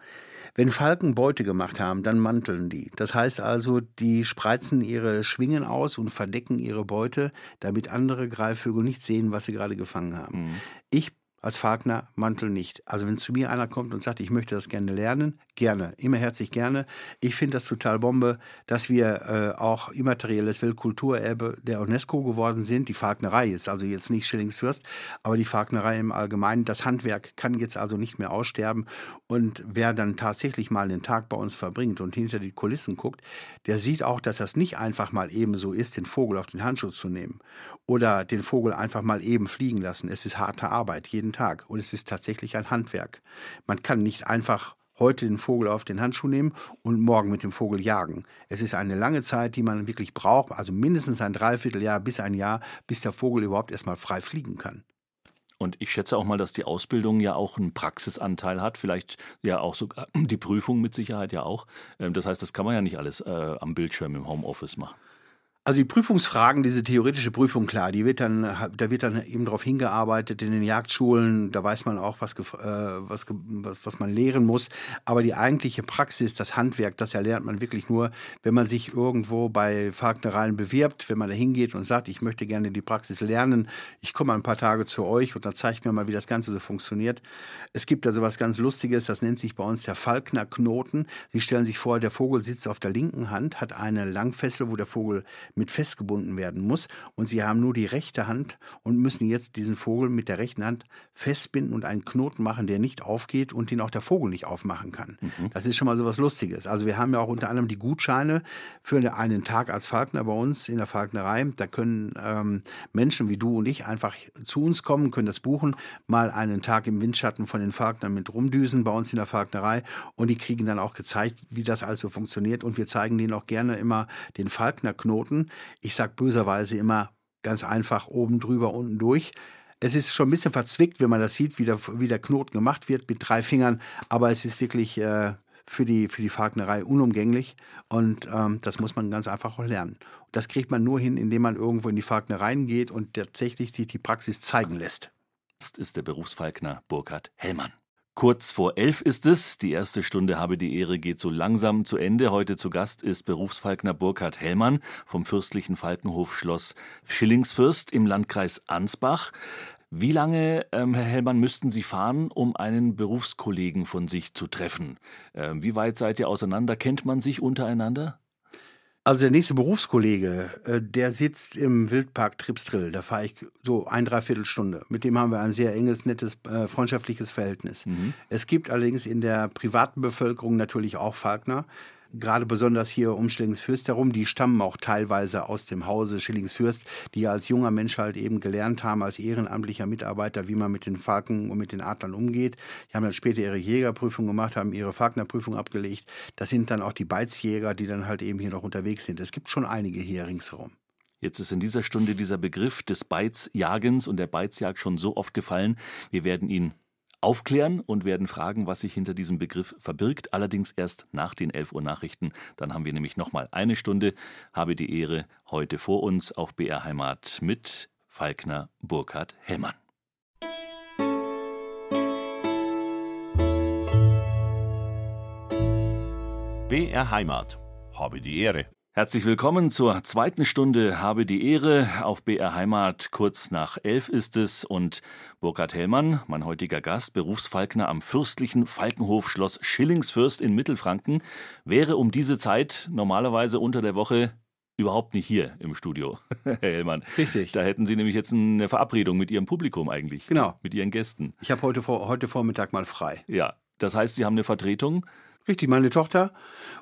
wenn Falken Beute gemacht haben, dann manteln die. Das heißt also, die spreizen ihre Schwingen aus und verdecken ihre Beute, damit andere Greifvögel nicht sehen, was sie gerade gefangen haben. Mhm. Ich als Falkner Mantel nicht. Also wenn zu mir einer kommt und sagt, ich möchte das gerne lernen, gerne, immer herzlich gerne. Ich finde das total Bombe, dass wir äh, auch immaterielles Weltkulturerbe der UNESCO geworden sind. Die Falknerei ist also jetzt nicht Schillingsfürst, aber die Falknerei im Allgemeinen. Das Handwerk kann jetzt also nicht mehr aussterben. Und wer dann tatsächlich mal den Tag bei uns verbringt und hinter die Kulissen guckt, der sieht auch, dass das nicht einfach mal eben so ist, den Vogel auf den Handschuh zu nehmen oder den Vogel einfach mal eben fliegen lassen. Es ist harte Arbeit, jeden Tag. Und es ist tatsächlich ein Handwerk. Man kann nicht einfach heute den Vogel auf den Handschuh nehmen und morgen mit dem Vogel jagen. Es ist eine lange Zeit, die man wirklich braucht, also mindestens ein Dreivierteljahr bis ein Jahr, bis der Vogel überhaupt erstmal frei fliegen kann. Und ich schätze auch mal, dass die Ausbildung ja auch einen Praxisanteil hat, vielleicht ja auch sogar *clears throat* die Prüfung mit Sicherheit ja auch. Ähm, das heißt, das kann man ja nicht alles äh, am Bildschirm im Homeoffice machen. Also die Prüfungsfragen, diese theoretische Prüfung, klar, die wird dann, da wird dann eben darauf hingearbeitet in den Jagdschulen, da weiß man auch, was, äh, was, was, was man lehren muss. Aber die eigentliche Praxis, das Handwerk, das erlernt man wirklich nur, wenn man sich irgendwo bei Falknereien bewirbt, wenn man da hingeht und sagt, ich möchte gerne die Praxis lernen, ich komme ein paar Tage zu euch und dann zeigt mir mal, wie das Ganze so funktioniert. Es gibt da so was ganz Lustiges, das nennt sich bei uns der Falknerknoten. Sie stellen sich vor, der Vogel sitzt auf der linken Hand, hat eine Langfessel, wo der Vogel mit festgebunden werden muss. Und sie haben nur die rechte Hand und müssen jetzt diesen Vogel mit der rechten Hand festbinden und einen Knoten machen, der nicht aufgeht und den auch der Vogel nicht aufmachen kann. Mhm. Das ist schon mal so was Lustiges. Also wir haben ja auch unter anderem die Gutscheine für einen Tag als Falkner bei uns in der Falknerei. Da können ähm, Menschen wie du und ich einfach zu uns kommen, können das buchen, mal einen Tag im Windschatten von den Falknern mit rumdüsen bei uns in der Falknerei und die kriegen dann auch gezeigt, wie das also funktioniert und wir zeigen denen auch gerne immer den Falknerknoten ich sage böserweise immer ganz einfach oben drüber, unten durch. Es ist schon ein bisschen verzwickt, wenn man das sieht, wie der, wie der Knoten gemacht wird mit drei Fingern, aber es ist wirklich äh, für, die, für die Falknerei unumgänglich und ähm, das muss man ganz einfach auch lernen. das kriegt man nur hin, indem man irgendwo in die Falknereien geht und tatsächlich sich die Praxis zeigen lässt. Das ist der Berufsfalkner Burkhard Hellmann. Kurz vor elf ist es. Die erste Stunde habe die Ehre geht so langsam zu Ende. Heute zu Gast ist Berufsfalkner Burkhard Hellmann vom Fürstlichen Falkenhof Schloss Schillingsfürst im Landkreis Ansbach. Wie lange, ähm, Herr Hellmann, müssten Sie fahren, um einen Berufskollegen von sich zu treffen? Ähm, wie weit seid ihr auseinander? Kennt man sich untereinander? Also der nächste Berufskollege, äh, der sitzt im Wildpark Tripstrill. Da fahre ich so ein, dreiviertel Stunde. Mit dem haben wir ein sehr enges, nettes, äh, freundschaftliches Verhältnis. Mhm. Es gibt allerdings in der privaten Bevölkerung natürlich auch Falkner gerade besonders hier um Schillingsfürst herum, die stammen auch teilweise aus dem Hause Schillingsfürst, die als junger Mensch halt eben gelernt haben, als ehrenamtlicher Mitarbeiter, wie man mit den Falken und mit den Adlern umgeht. Die haben dann später ihre Jägerprüfung gemacht, haben ihre Falknerprüfung abgelegt. Das sind dann auch die Beizjäger, die dann halt eben hier noch unterwegs sind. Es gibt schon einige hier ringsherum. Jetzt ist in dieser Stunde dieser Begriff des Beizjagens und der Beizjagd schon so oft gefallen. Wir werden ihn aufklären und werden fragen, was sich hinter diesem Begriff verbirgt. Allerdings erst nach den 11 Uhr Nachrichten. Dann haben wir nämlich nochmal eine Stunde. Habe die Ehre heute vor uns auf BR Heimat mit Falkner Burkhard Hellmann. BR Heimat. habe die Ehre. Herzlich willkommen zur zweiten Stunde Habe die Ehre. Auf BR Heimat kurz nach elf ist es und Burkhard Hellmann, mein heutiger Gast, Berufsfalkner am fürstlichen Falkenhof Schloss Schillingsfürst in Mittelfranken, wäre um diese Zeit normalerweise unter der Woche überhaupt nicht hier im Studio, *laughs* Herr Hellmann. Richtig. Da hätten Sie nämlich jetzt eine Verabredung mit Ihrem Publikum eigentlich. Genau. Mit Ihren Gästen. Ich habe heute, vor, heute Vormittag mal frei. Ja, das heißt, Sie haben eine Vertretung Richtig, meine Tochter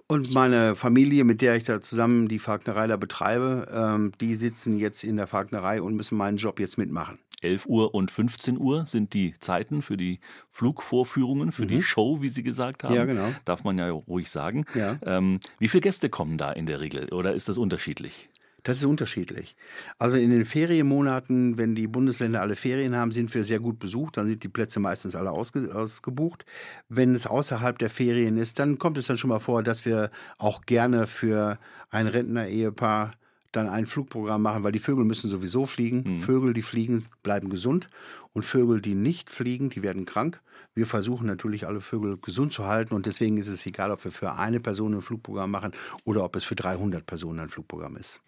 und meine Familie, mit der ich da zusammen die Falknerei da betreibe, ähm, die sitzen jetzt in der Falknerei und müssen meinen Job jetzt mitmachen. 11 Uhr und 15 Uhr sind die Zeiten für die Flugvorführungen, für mhm. die Show, wie Sie gesagt haben. Ja, genau. Darf man ja ruhig sagen. Ja. Ähm, wie viele Gäste kommen da in der Regel oder ist das unterschiedlich? Das ist unterschiedlich. Also in den Ferienmonaten, wenn die Bundesländer alle Ferien haben, sind wir sehr gut besucht. Dann sind die Plätze meistens alle ausge ausgebucht. Wenn es außerhalb der Ferien ist, dann kommt es dann schon mal vor, dass wir auch gerne für ein Rentner-Ehepaar dann ein Flugprogramm machen, weil die Vögel müssen sowieso fliegen. Mhm. Vögel, die fliegen, bleiben gesund und Vögel, die nicht fliegen, die werden krank. Wir versuchen natürlich alle Vögel gesund zu halten und deswegen ist es egal, ob wir für eine Person ein Flugprogramm machen oder ob es für 300 Personen ein Flugprogramm ist.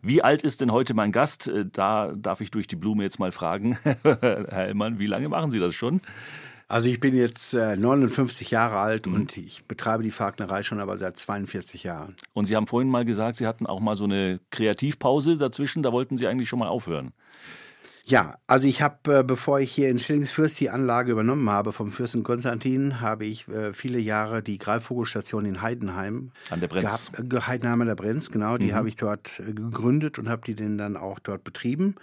Wie alt ist denn heute mein Gast? Äh, da darf ich durch die Blume jetzt mal fragen, *laughs* Herr Hellmann, wie lange machen Sie das schon? Also ich bin jetzt äh, 59 Jahre alt mhm. und ich betreibe die Falknerei schon aber seit 42 Jahren. Und Sie haben vorhin mal gesagt, Sie hatten auch mal so eine Kreativpause dazwischen, da wollten Sie eigentlich schon mal aufhören. Ja, also ich habe, äh, bevor ich hier in Schillingsfürst die Anlage übernommen habe vom Fürsten Konstantin, habe ich äh, viele Jahre die Greifvogelstation in Heidenheim an der Brenz. Gehabt, äh, Heidenheim an der Brenz, genau, die mhm. habe ich dort äh, gegründet und habe die dann auch dort betrieben.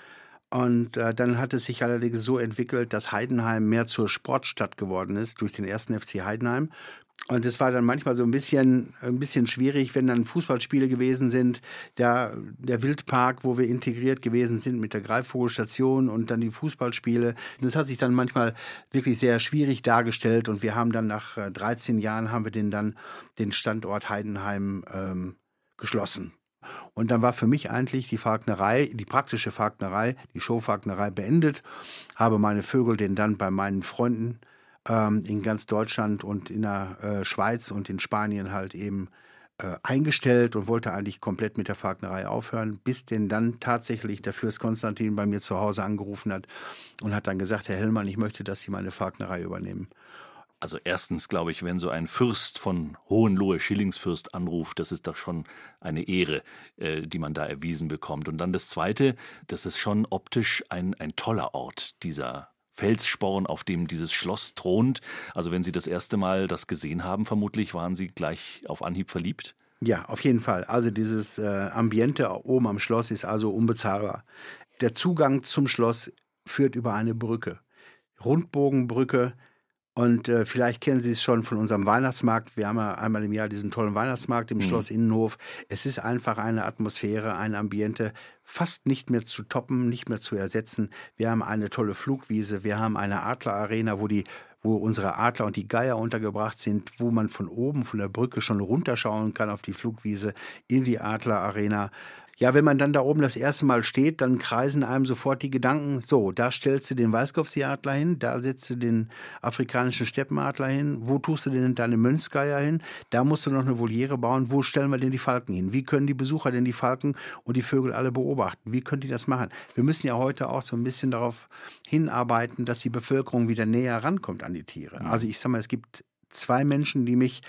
Und äh, dann hat es sich allerdings so entwickelt, dass Heidenheim mehr zur Sportstadt geworden ist durch den ersten FC Heidenheim. Und es war dann manchmal so ein bisschen, ein bisschen schwierig, wenn dann Fußballspiele gewesen sind. Der, der Wildpark, wo wir integriert gewesen sind mit der Greifvogelstation und dann die Fußballspiele. Das hat sich dann manchmal wirklich sehr schwierig dargestellt. Und wir haben dann nach 13 äh, Jahren haben wir den dann den Standort Heidenheim ähm, geschlossen. Und dann war für mich eigentlich die Falknerei, die praktische Falknerei, die Showfalknerei beendet, habe meine Vögel den dann bei meinen Freunden ähm, in ganz Deutschland und in der äh, Schweiz und in Spanien halt eben äh, eingestellt und wollte eigentlich komplett mit der Falknerei aufhören, bis denn dann tatsächlich der Fürst Konstantin bei mir zu Hause angerufen hat und hat dann gesagt, Herr Hellmann, ich möchte, dass Sie meine Falknerei übernehmen. Also erstens glaube ich, wenn so ein Fürst von Hohenlohe Schillingsfürst anruft, das ist doch schon eine Ehre, äh, die man da erwiesen bekommt. Und dann das Zweite, das ist schon optisch ein, ein toller Ort, dieser Felssporn, auf dem dieses Schloss thront. Also wenn Sie das erste Mal das gesehen haben, vermutlich waren Sie gleich auf Anhieb verliebt. Ja, auf jeden Fall. Also dieses äh, Ambiente oben am Schloss ist also unbezahlbar. Der Zugang zum Schloss führt über eine Brücke. Rundbogenbrücke, und äh, vielleicht kennen Sie es schon von unserem Weihnachtsmarkt. Wir haben ja einmal im Jahr diesen tollen Weihnachtsmarkt im mhm. Schloss Innenhof. Es ist einfach eine Atmosphäre, ein Ambiente, fast nicht mehr zu toppen, nicht mehr zu ersetzen. Wir haben eine tolle Flugwiese, wir haben eine Adlerarena, wo die wo unsere Adler und die Geier untergebracht sind, wo man von oben von der Brücke schon runterschauen kann auf die Flugwiese in die Adlerarena. Ja, wenn man dann da oben das erste Mal steht, dann kreisen einem sofort die Gedanken, so, da stellst du den Weißkopfseeadler hin, da setzt du den afrikanischen Steppenadler hin, wo tust du denn deine Mönchsgeier hin, da musst du noch eine Voliere bauen, wo stellen wir denn die Falken hin? Wie können die Besucher denn die Falken und die Vögel alle beobachten? Wie können die das machen? Wir müssen ja heute auch so ein bisschen darauf hinarbeiten, dass die Bevölkerung wieder näher rankommt an die Tiere. Mhm. Also ich sag mal, es gibt zwei Menschen, die mich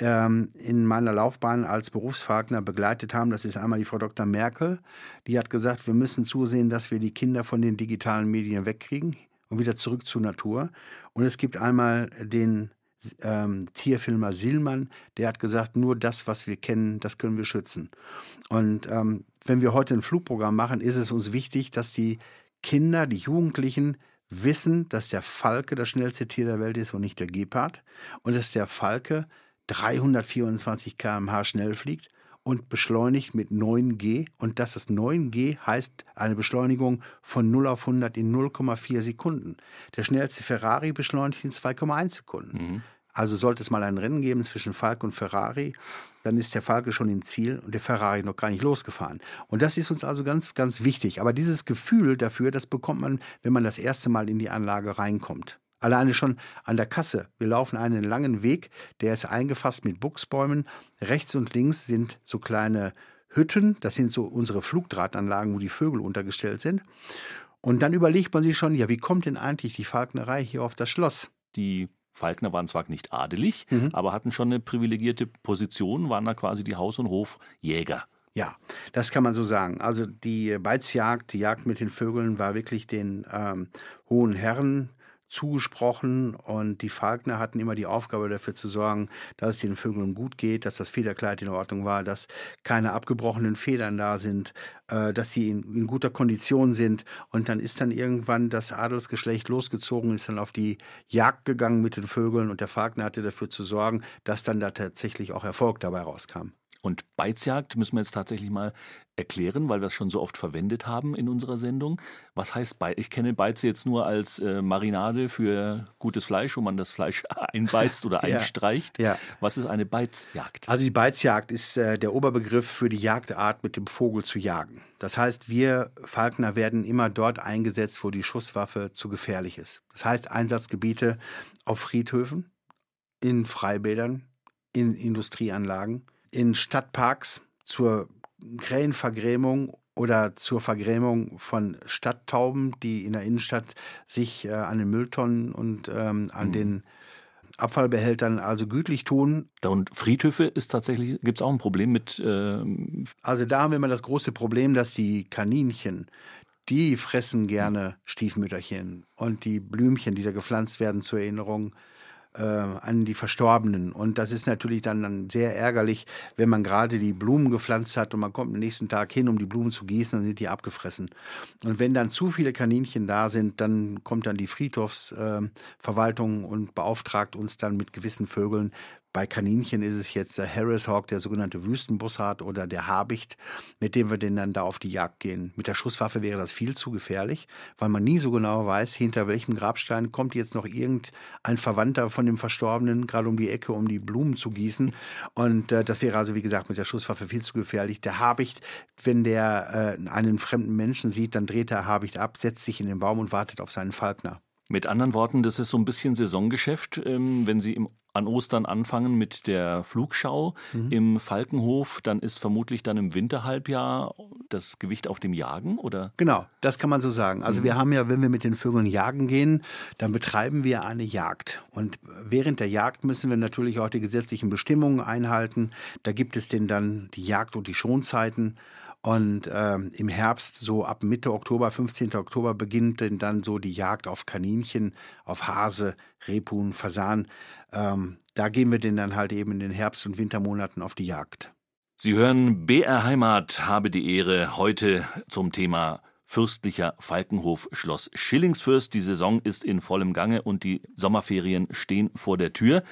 ähm, in meiner Laufbahn als Berufsfagner begleitet haben. Das ist einmal die Frau Dr. Merkel. Die hat gesagt, wir müssen zusehen, dass wir die Kinder von den digitalen Medien wegkriegen und wieder zurück zur Natur. Und es gibt einmal den ähm, Tierfilmer Silmann, der hat gesagt, nur das, was wir kennen, das können wir schützen. Und ähm, wenn wir heute ein Flugprogramm machen, ist es uns wichtig, dass die Kinder, die Jugendlichen wissen, dass der Falke das schnellste Tier der Welt ist und nicht der Gepard und dass der Falke 324 km/h schnell fliegt und beschleunigt mit 9G. Und das ist 9G heißt eine Beschleunigung von 0 auf 100 in 0,4 Sekunden. Der schnellste Ferrari beschleunigt in 2,1 Sekunden. Mhm. Also sollte es mal ein Rennen geben zwischen Falk und Ferrari, dann ist der Falke schon im Ziel und der Ferrari noch gar nicht losgefahren. Und das ist uns also ganz, ganz wichtig. Aber dieses Gefühl dafür, das bekommt man, wenn man das erste Mal in die Anlage reinkommt. Alleine schon an der Kasse. Wir laufen einen langen Weg, der ist eingefasst mit Buchsbäumen. Rechts und links sind so kleine Hütten, das sind so unsere Flugdrahtanlagen, wo die Vögel untergestellt sind. Und dann überlegt man sich schon, ja, wie kommt denn eigentlich die Falknerei hier auf das Schloss? Die Falkner waren zwar nicht adelig, mhm. aber hatten schon eine privilegierte Position, waren da quasi die Haus- und Hofjäger. Ja, das kann man so sagen. Also die Beizjagd, die Jagd mit den Vögeln war wirklich den ähm, hohen Herren zugesprochen und die Falkner hatten immer die Aufgabe dafür zu sorgen, dass es den Vögeln gut geht, dass das Federkleid in Ordnung war, dass keine abgebrochenen Federn da sind, äh, dass sie in, in, guter Kondition sind und dann ist dann irgendwann das Adelsgeschlecht losgezogen, ist dann auf die Jagd gegangen mit den Vögeln und der Falkner hatte dafür zu sorgen, dass dann da tatsächlich auch Erfolg dabei rauskam. Und Beizjagd müssen wir jetzt tatsächlich mal erklären, weil wir es schon so oft verwendet haben in unserer Sendung. Was heißt Beiz? Ich kenne Beize jetzt nur als äh, Marinade für gutes Fleisch, wo man das Fleisch *laughs* einbeizt oder *laughs* ja, einstreicht. Ja. Was ist eine Beizjagd? Also die Beizjagd ist äh, der Oberbegriff für die Jagdart, mit dem Vogel zu jagen. Das heißt, wir Falkner werden immer dort eingesetzt, wo die Schusswaffe zu gefährlich ist. Das heißt Einsatzgebiete auf Friedhöfen, in Freibädern, in Industrieanlagen in Stadtparks zur Krähenvergrämung oder zur Vergrämung von Stadttauben, die in der Innenstadt sich äh, an den Mülltonnen und ähm, an mhm. den Abfallbehältern also gütlich tun. Und Friedhöfe ist tatsächlich, gibt es auch ein Problem mit. Äh also da haben wir immer das große Problem, dass die Kaninchen, die fressen gerne Stiefmütterchen und die Blümchen, die da gepflanzt werden zur Erinnerung, äh, an die Verstorbenen. Und das ist natürlich dann, sehr ärgerlich, wenn man gerade die Blumen gepflanzt hat und man kommt am nächsten Tag hin, um die Blumen zu gießen, dann sind die abgefressen. Und wenn dann zu viele Kaninchen da sind, dann kommt dann die Friedhofsverwaltung äh, und beauftragt uns dann mit gewissen Vögeln bei Kaninchen ist es jetzt der Harris Hawk, der sogenannte Wüstenbussard oder der Habicht, mit dem wir den dann da auf die Jagd gehen. Mit der Schusswaffe wäre das viel zu gefährlich, weil man nie so genau weiß, hinter welchem Grabstein kommt jetzt noch irgendein Verwandter von dem Verstorbenen, gerade um die Ecke, um die Blumen zu gießen. Und äh, das wäre also, wie gesagt, mit der Schusswaffe viel zu gefährlich. Der Habicht, wenn der äh, einen fremden Menschen sieht, dann dreht der Habicht ab, setzt sich in den Baum und wartet auf seinen Falkner. Mit anderen Worten, das ist so ein bisschen Saisongeschäft. Ähm, wenn Sie im an Ostern anfangen mit der Flugschau mhm. im Falkenhof, dann ist vermutlich dann im Winterhalbjahr das Gewicht auf dem Jagen, oder? Genau, das kann man so sagen. Also mhm. wir haben ja, wenn wir mit den Vögeln jagen gehen, dann betreiben wir eine Jagd. Und während der Jagd müssen wir natürlich auch die gesetzlichen Bestimmungen einhalten. Da gibt es denn dann die Jagd und die Schonzeiten. Und ähm, im Herbst, so ab Mitte Oktober, 15. Oktober, beginnt denn dann so die Jagd auf Kaninchen, auf Hase, Rebhuhn, Fasan. Ähm, da gehen wir denn dann halt eben in den Herbst- und Wintermonaten auf die Jagd. Sie hören BR Heimat, habe die Ehre, heute zum Thema Fürstlicher Falkenhof Schloss Schillingsfürst. Die Saison ist in vollem Gange und die Sommerferien stehen vor der Tür.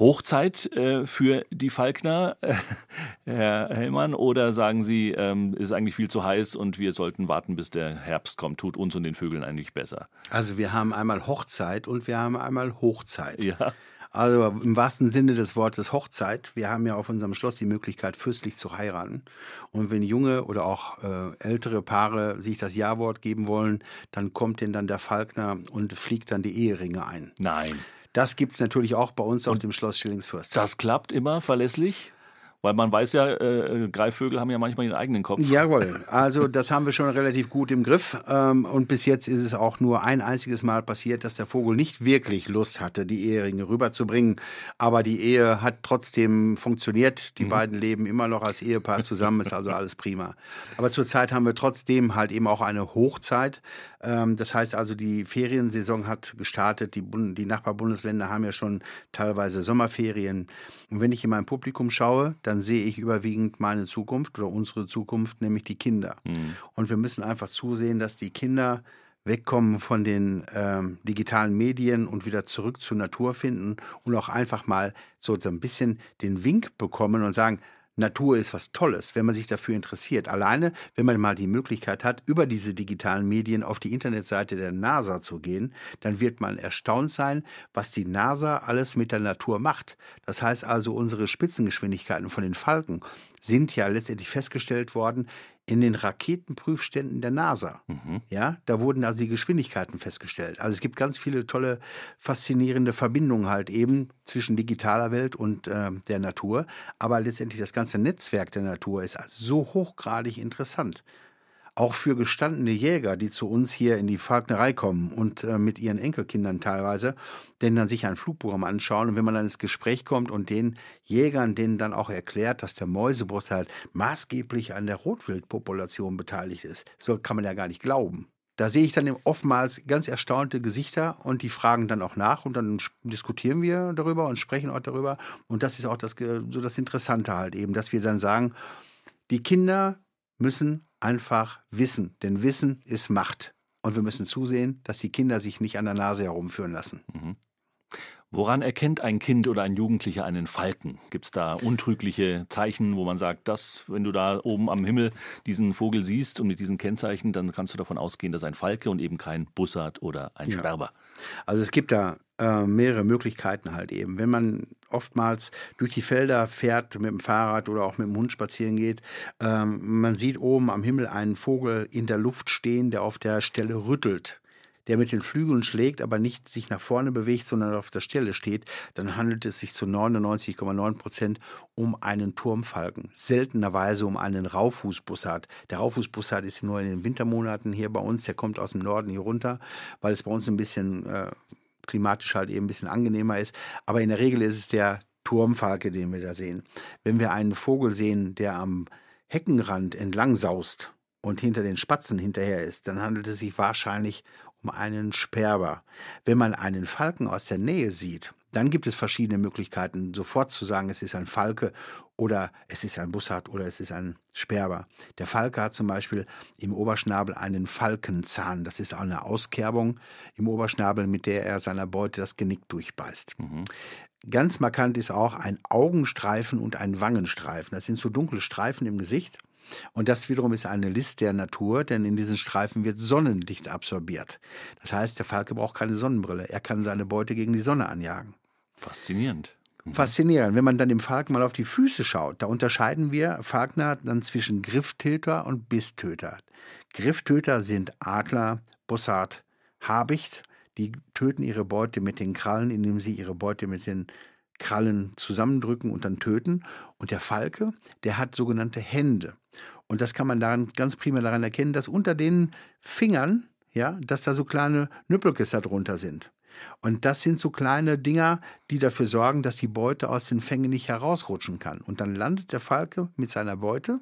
Hochzeit äh, für die Falkner, äh, *laughs* Herr Hellmann, oder sagen Sie, ähm, ist eigentlich viel zu heiß und wir sollten warten, bis der Herbst kommt, tut uns und den Vögeln eigentlich besser? Also wir haben einmal Hochzeit und wir haben einmal Hochzeit. Ja. Also im wahrsten Sinne des Wortes Hochzeit. Wir haben ja auf unserem Schloss die Möglichkeit, fürstlich zu heiraten. Und wenn junge oder auch äh, ältere Paare sich das Ja-Wort geben wollen, dann kommt denn dann der Falkner und fliegt dann die Eheringe ein. Nein. Das gibt es natürlich auch bei uns auf dem Schloss Schillingsfürst. Das klappt immer verlässlich? Weil man weiß ja, äh, Greifvögel haben ja manchmal ihren eigenen Kopf. Jawohl, *laughs* also das haben wir schon relativ gut im Griff. Ähm, und bis jetzt ist es auch nur ein einziges Mal passiert, dass der Vogel nicht wirklich Lust hatte, die Eheringe rüberzubringen. Aber die Ehe hat trotzdem funktioniert. Die mhm. beiden leben immer noch als Ehepaar zusammen, ist also alles prima. Aber zurzeit haben wir trotzdem halt eben auch eine Hochzeit. Ähm, das heißt also, die Feriensaison hat gestartet. Die, Bund die Nachbarbundesländer haben ja schon teilweise Sommerferien. Und wenn ich in mein Publikum schaue, dann sehe ich überwiegend meine Zukunft oder unsere Zukunft, nämlich die Kinder. Mhm. Und wir müssen einfach zusehen, dass die Kinder wegkommen von den ähm, digitalen Medien und wieder zurück zur Natur finden und auch einfach mal so, so ein bisschen den Wink bekommen und sagen, Natur ist was Tolles, wenn man sich dafür interessiert. Alleine, wenn man mal die Möglichkeit hat, über diese digitalen Medien auf die Internetseite der NASA zu gehen, dann wird man erstaunt sein, was die NASA alles mit der Natur macht. Das heißt also, unsere Spitzengeschwindigkeiten von den Falken sind ja letztendlich festgestellt worden in den Raketenprüfständen der NASA. Mhm. Ja, da wurden also die Geschwindigkeiten festgestellt. Also es gibt ganz viele tolle, faszinierende Verbindungen halt eben zwischen digitaler Welt und äh, der Natur. Aber letztendlich das ganze Netzwerk der Natur ist also so hochgradig interessant auch für gestandene Jäger, die zu uns hier in die Falknerei kommen und äh, mit ihren Enkelkindern teilweise, denn dann sich ein Flugprogramm anschauen und wenn man dann ins Gespräch kommt und den Jägern denen dann auch erklärt, dass der Mäusebrust halt maßgeblich an der Rotwildpopulation beteiligt ist, so kann man ja gar nicht glauben. Da sehe ich dann oftmals ganz erstaunte Gesichter und die fragen dann auch nach und dann diskutieren wir darüber und sprechen auch darüber. Und das ist auch das, so das Interessante halt eben, dass wir dann sagen, die Kinder müssen einfach wissen, denn Wissen ist Macht. Und wir müssen zusehen, dass die Kinder sich nicht an der Nase herumführen lassen. Mhm. Woran erkennt ein Kind oder ein Jugendlicher einen Falken? Gibt es da untrügliche Zeichen, wo man sagt, dass, wenn du da oben am Himmel diesen Vogel siehst und mit diesen Kennzeichen, dann kannst du davon ausgehen, dass ein Falke und eben kein Bussard oder ein ja. Sperber. Also es gibt da äh, mehrere Möglichkeiten halt eben. Wenn man oftmals durch die Felder fährt mit dem Fahrrad oder auch mit dem Hund spazieren geht, ähm, man sieht oben am Himmel einen Vogel in der Luft stehen, der auf der Stelle rüttelt der mit den Flügeln schlägt, aber nicht sich nach vorne bewegt, sondern auf der Stelle steht, dann handelt es sich zu 99,9 Prozent um einen Turmfalken. Seltenerweise um einen Raufußbussard. Der Raufußbussard ist nur in den Wintermonaten hier bei uns. Der kommt aus dem Norden hier runter, weil es bei uns ein bisschen äh, klimatisch halt eben ein bisschen angenehmer ist. Aber in der Regel ist es der Turmfalke, den wir da sehen. Wenn wir einen Vogel sehen, der am Heckenrand entlang saust und hinter den Spatzen hinterher ist, dann handelt es sich wahrscheinlich um einen Sperber. Wenn man einen Falken aus der Nähe sieht, dann gibt es verschiedene Möglichkeiten, sofort zu sagen, es ist ein Falke oder es ist ein Bussard oder es ist ein Sperber. Der Falke hat zum Beispiel im Oberschnabel einen Falkenzahn. Das ist eine Auskerbung im Oberschnabel, mit der er seiner Beute das Genick durchbeißt. Mhm. Ganz markant ist auch ein Augenstreifen und ein Wangenstreifen. Das sind so dunkle Streifen im Gesicht. Und das wiederum ist eine List der Natur, denn in diesen Streifen wird Sonnenlicht absorbiert. Das heißt, der Falke braucht keine Sonnenbrille. Er kann seine Beute gegen die Sonne anjagen. Faszinierend. Faszinierend. Wenn man dann dem Falken mal auf die Füße schaut, da unterscheiden wir Falkner dann zwischen Grifftöter und Bisstöter. Grifftöter sind Adler, Bussard, Habicht. Die töten ihre Beute mit den Krallen, indem sie ihre Beute mit den Krallen zusammendrücken und dann töten. Und der Falke, der hat sogenannte Hände. Und das kann man daran ganz prima daran erkennen, dass unter den Fingern, ja, dass da so kleine Nüppelkes drunter sind. Und das sind so kleine Dinger, die dafür sorgen, dass die Beute aus den Fängen nicht herausrutschen kann. Und dann landet der Falke mit seiner Beute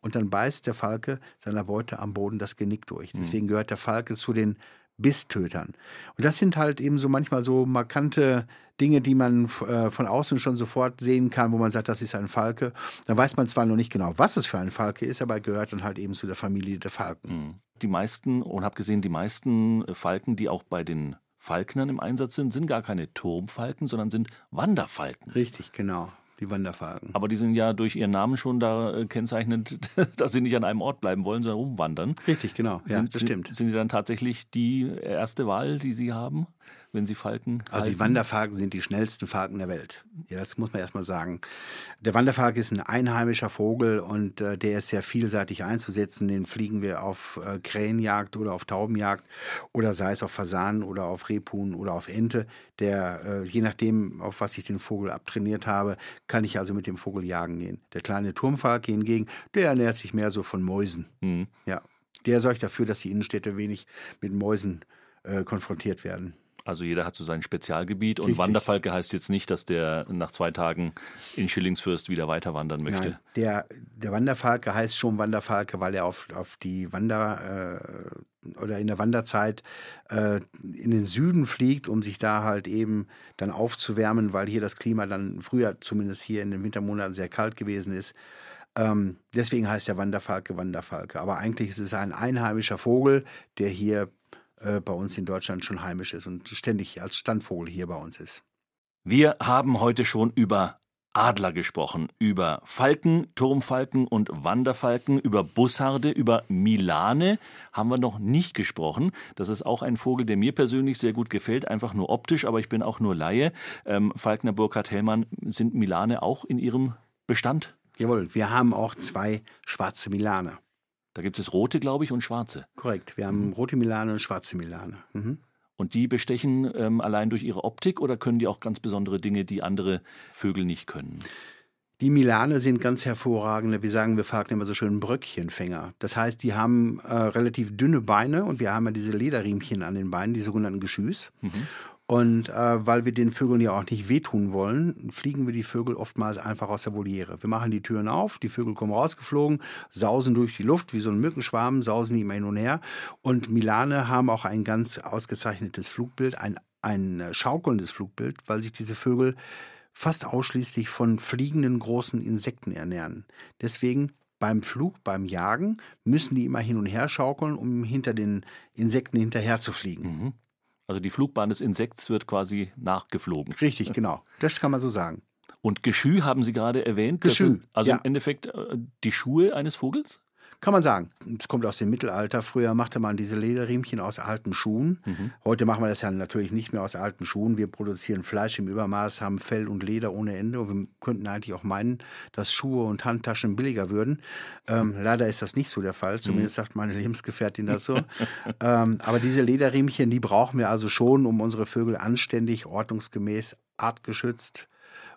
und dann beißt der Falke seiner Beute am Boden das Genick durch. Hm. Deswegen gehört der Falke zu den Bisstötern. Und das sind halt eben so manchmal so markante Dinge, die man äh, von außen schon sofort sehen kann, wo man sagt, das ist ein Falke. Da weiß man zwar noch nicht genau, was es für ein Falke ist, aber er gehört dann halt eben zu der Familie der Falken. Hm. Die meisten, und habe gesehen, die meisten Falken, die auch bei den Falknern im Einsatz sind, sind gar keine Turmfalken, sondern sind Wanderfalken. Richtig, genau. Die Wanderfalken. Aber die sind ja durch ihren Namen schon da äh, kennzeichnet, *laughs* dass sie nicht an einem Ort bleiben wollen, sondern umwandern. Richtig, genau. Ja, sind, das stimmt. Sind die dann tatsächlich die erste Wahl, die Sie haben? Wenn sie Falken. Also halten. die Wanderfalken sind die schnellsten Falken der Welt. Ja, das muss man erstmal sagen. Der Wanderfalk ist ein einheimischer Vogel und äh, der ist sehr vielseitig einzusetzen. Den fliegen wir auf äh, Krähenjagd oder auf Taubenjagd oder sei es auf Fasanen oder auf Rebhuhn oder auf Ente. Der, äh, je nachdem, auf was ich den Vogel abtrainiert habe, kann ich also mit dem Vogel jagen gehen. Der kleine Turmfalk hingegen, der ernährt sich mehr so von Mäusen. Mhm. Ja. Der sorgt dafür, dass die Innenstädte wenig mit Mäusen äh, konfrontiert werden. Also jeder hat so sein Spezialgebiet und Richtig. Wanderfalke heißt jetzt nicht, dass der nach zwei Tagen in Schillingsfürst wieder weiter wandern möchte. Nein, der, der Wanderfalke heißt schon Wanderfalke, weil er auf, auf die Wander äh, oder in der Wanderzeit äh, in den Süden fliegt, um sich da halt eben dann aufzuwärmen, weil hier das Klima dann früher zumindest hier in den Wintermonaten sehr kalt gewesen ist. Ähm, deswegen heißt der Wanderfalke Wanderfalke. Aber eigentlich ist es ein einheimischer Vogel, der hier äh, bei uns in Deutschland schon heimisch ist und ständig als Standvogel hier bei uns ist. Wir haben heute schon über Adler gesprochen, über Falken, Turmfalken und Wanderfalken, über Bussarde, über Milane haben wir noch nicht gesprochen. Das ist auch ein Vogel, der mir persönlich sehr gut gefällt, einfach nur optisch, aber ich bin auch nur Laie. Ähm, Falkner Burkhard Hellmann, sind Milane auch in Ihrem Bestand? Jawohl, wir haben auch zwei schwarze Milane. Da gibt es rote, glaube ich, und schwarze. Korrekt. Wir haben rote Milane und schwarze Milane. Mhm. Und die bestechen ähm, allein durch ihre Optik oder können die auch ganz besondere Dinge, die andere Vögel nicht können? Die Milane sind ganz hervorragende, wie sagen wir Falken immer so schön, Bröckchenfänger. Das heißt, die haben äh, relativ dünne Beine und wir haben ja diese Lederriemchen an den Beinen, die sogenannten Geschüß. Mhm. Und äh, weil wir den Vögeln ja auch nicht wehtun wollen, fliegen wir die Vögel oftmals einfach aus der Voliere. Wir machen die Türen auf, die Vögel kommen rausgeflogen, sausen durch die Luft wie so ein Mückenschwarm, sausen immer hin und her. Und Milane haben auch ein ganz ausgezeichnetes Flugbild, ein, ein schaukelndes Flugbild, weil sich diese Vögel fast ausschließlich von fliegenden großen Insekten ernähren. Deswegen beim Flug, beim Jagen müssen die immer hin und her schaukeln, um hinter den Insekten hinterher zu fliegen. Mhm. Also die Flugbahn des Insekts wird quasi nachgeflogen. Richtig, genau. Das kann man so sagen. Und Geschü haben Sie gerade erwähnt. Geschü. also ja. im Endeffekt äh, die Schuhe eines Vogels? Kann man sagen. Es kommt aus dem Mittelalter. Früher machte man diese Lederriemchen aus alten Schuhen. Mhm. Heute machen wir das ja natürlich nicht mehr aus alten Schuhen. Wir produzieren Fleisch im Übermaß, haben Fell und Leder ohne Ende. Und wir könnten eigentlich auch meinen, dass Schuhe und Handtaschen billiger würden. Ähm, leider ist das nicht so der Fall. Zumindest mhm. sagt meine Lebensgefährtin das so. *laughs* ähm, aber diese Lederriemchen, die brauchen wir also schon, um unsere Vögel anständig, ordnungsgemäß, artgeschützt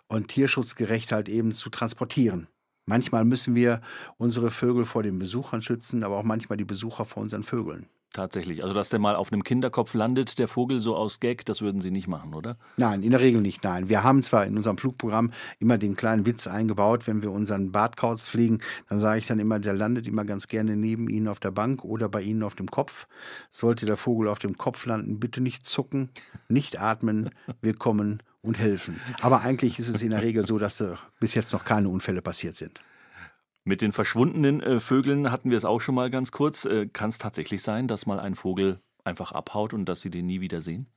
und tierschutzgerecht halt eben zu transportieren. Manchmal müssen wir unsere Vögel vor den Besuchern schützen, aber auch manchmal die Besucher vor unseren Vögeln. Tatsächlich. Also, dass der mal auf einem Kinderkopf landet, der Vogel so aus Gag, das würden Sie nicht machen, oder? Nein, in der Regel nicht. Nein. Wir haben zwar in unserem Flugprogramm immer den kleinen Witz eingebaut, wenn wir unseren Bartkauz fliegen, dann sage ich dann immer, der landet immer ganz gerne neben Ihnen auf der Bank oder bei Ihnen auf dem Kopf. Sollte der Vogel auf dem Kopf landen, bitte nicht zucken, nicht atmen. Wir kommen und helfen. Aber eigentlich ist es in der Regel so, dass äh, bis jetzt noch keine Unfälle passiert sind. Mit den verschwundenen äh, Vögeln hatten wir es auch schon mal ganz kurz. Äh, Kann es tatsächlich sein, dass mal ein Vogel einfach abhaut und dass Sie den nie wieder sehen?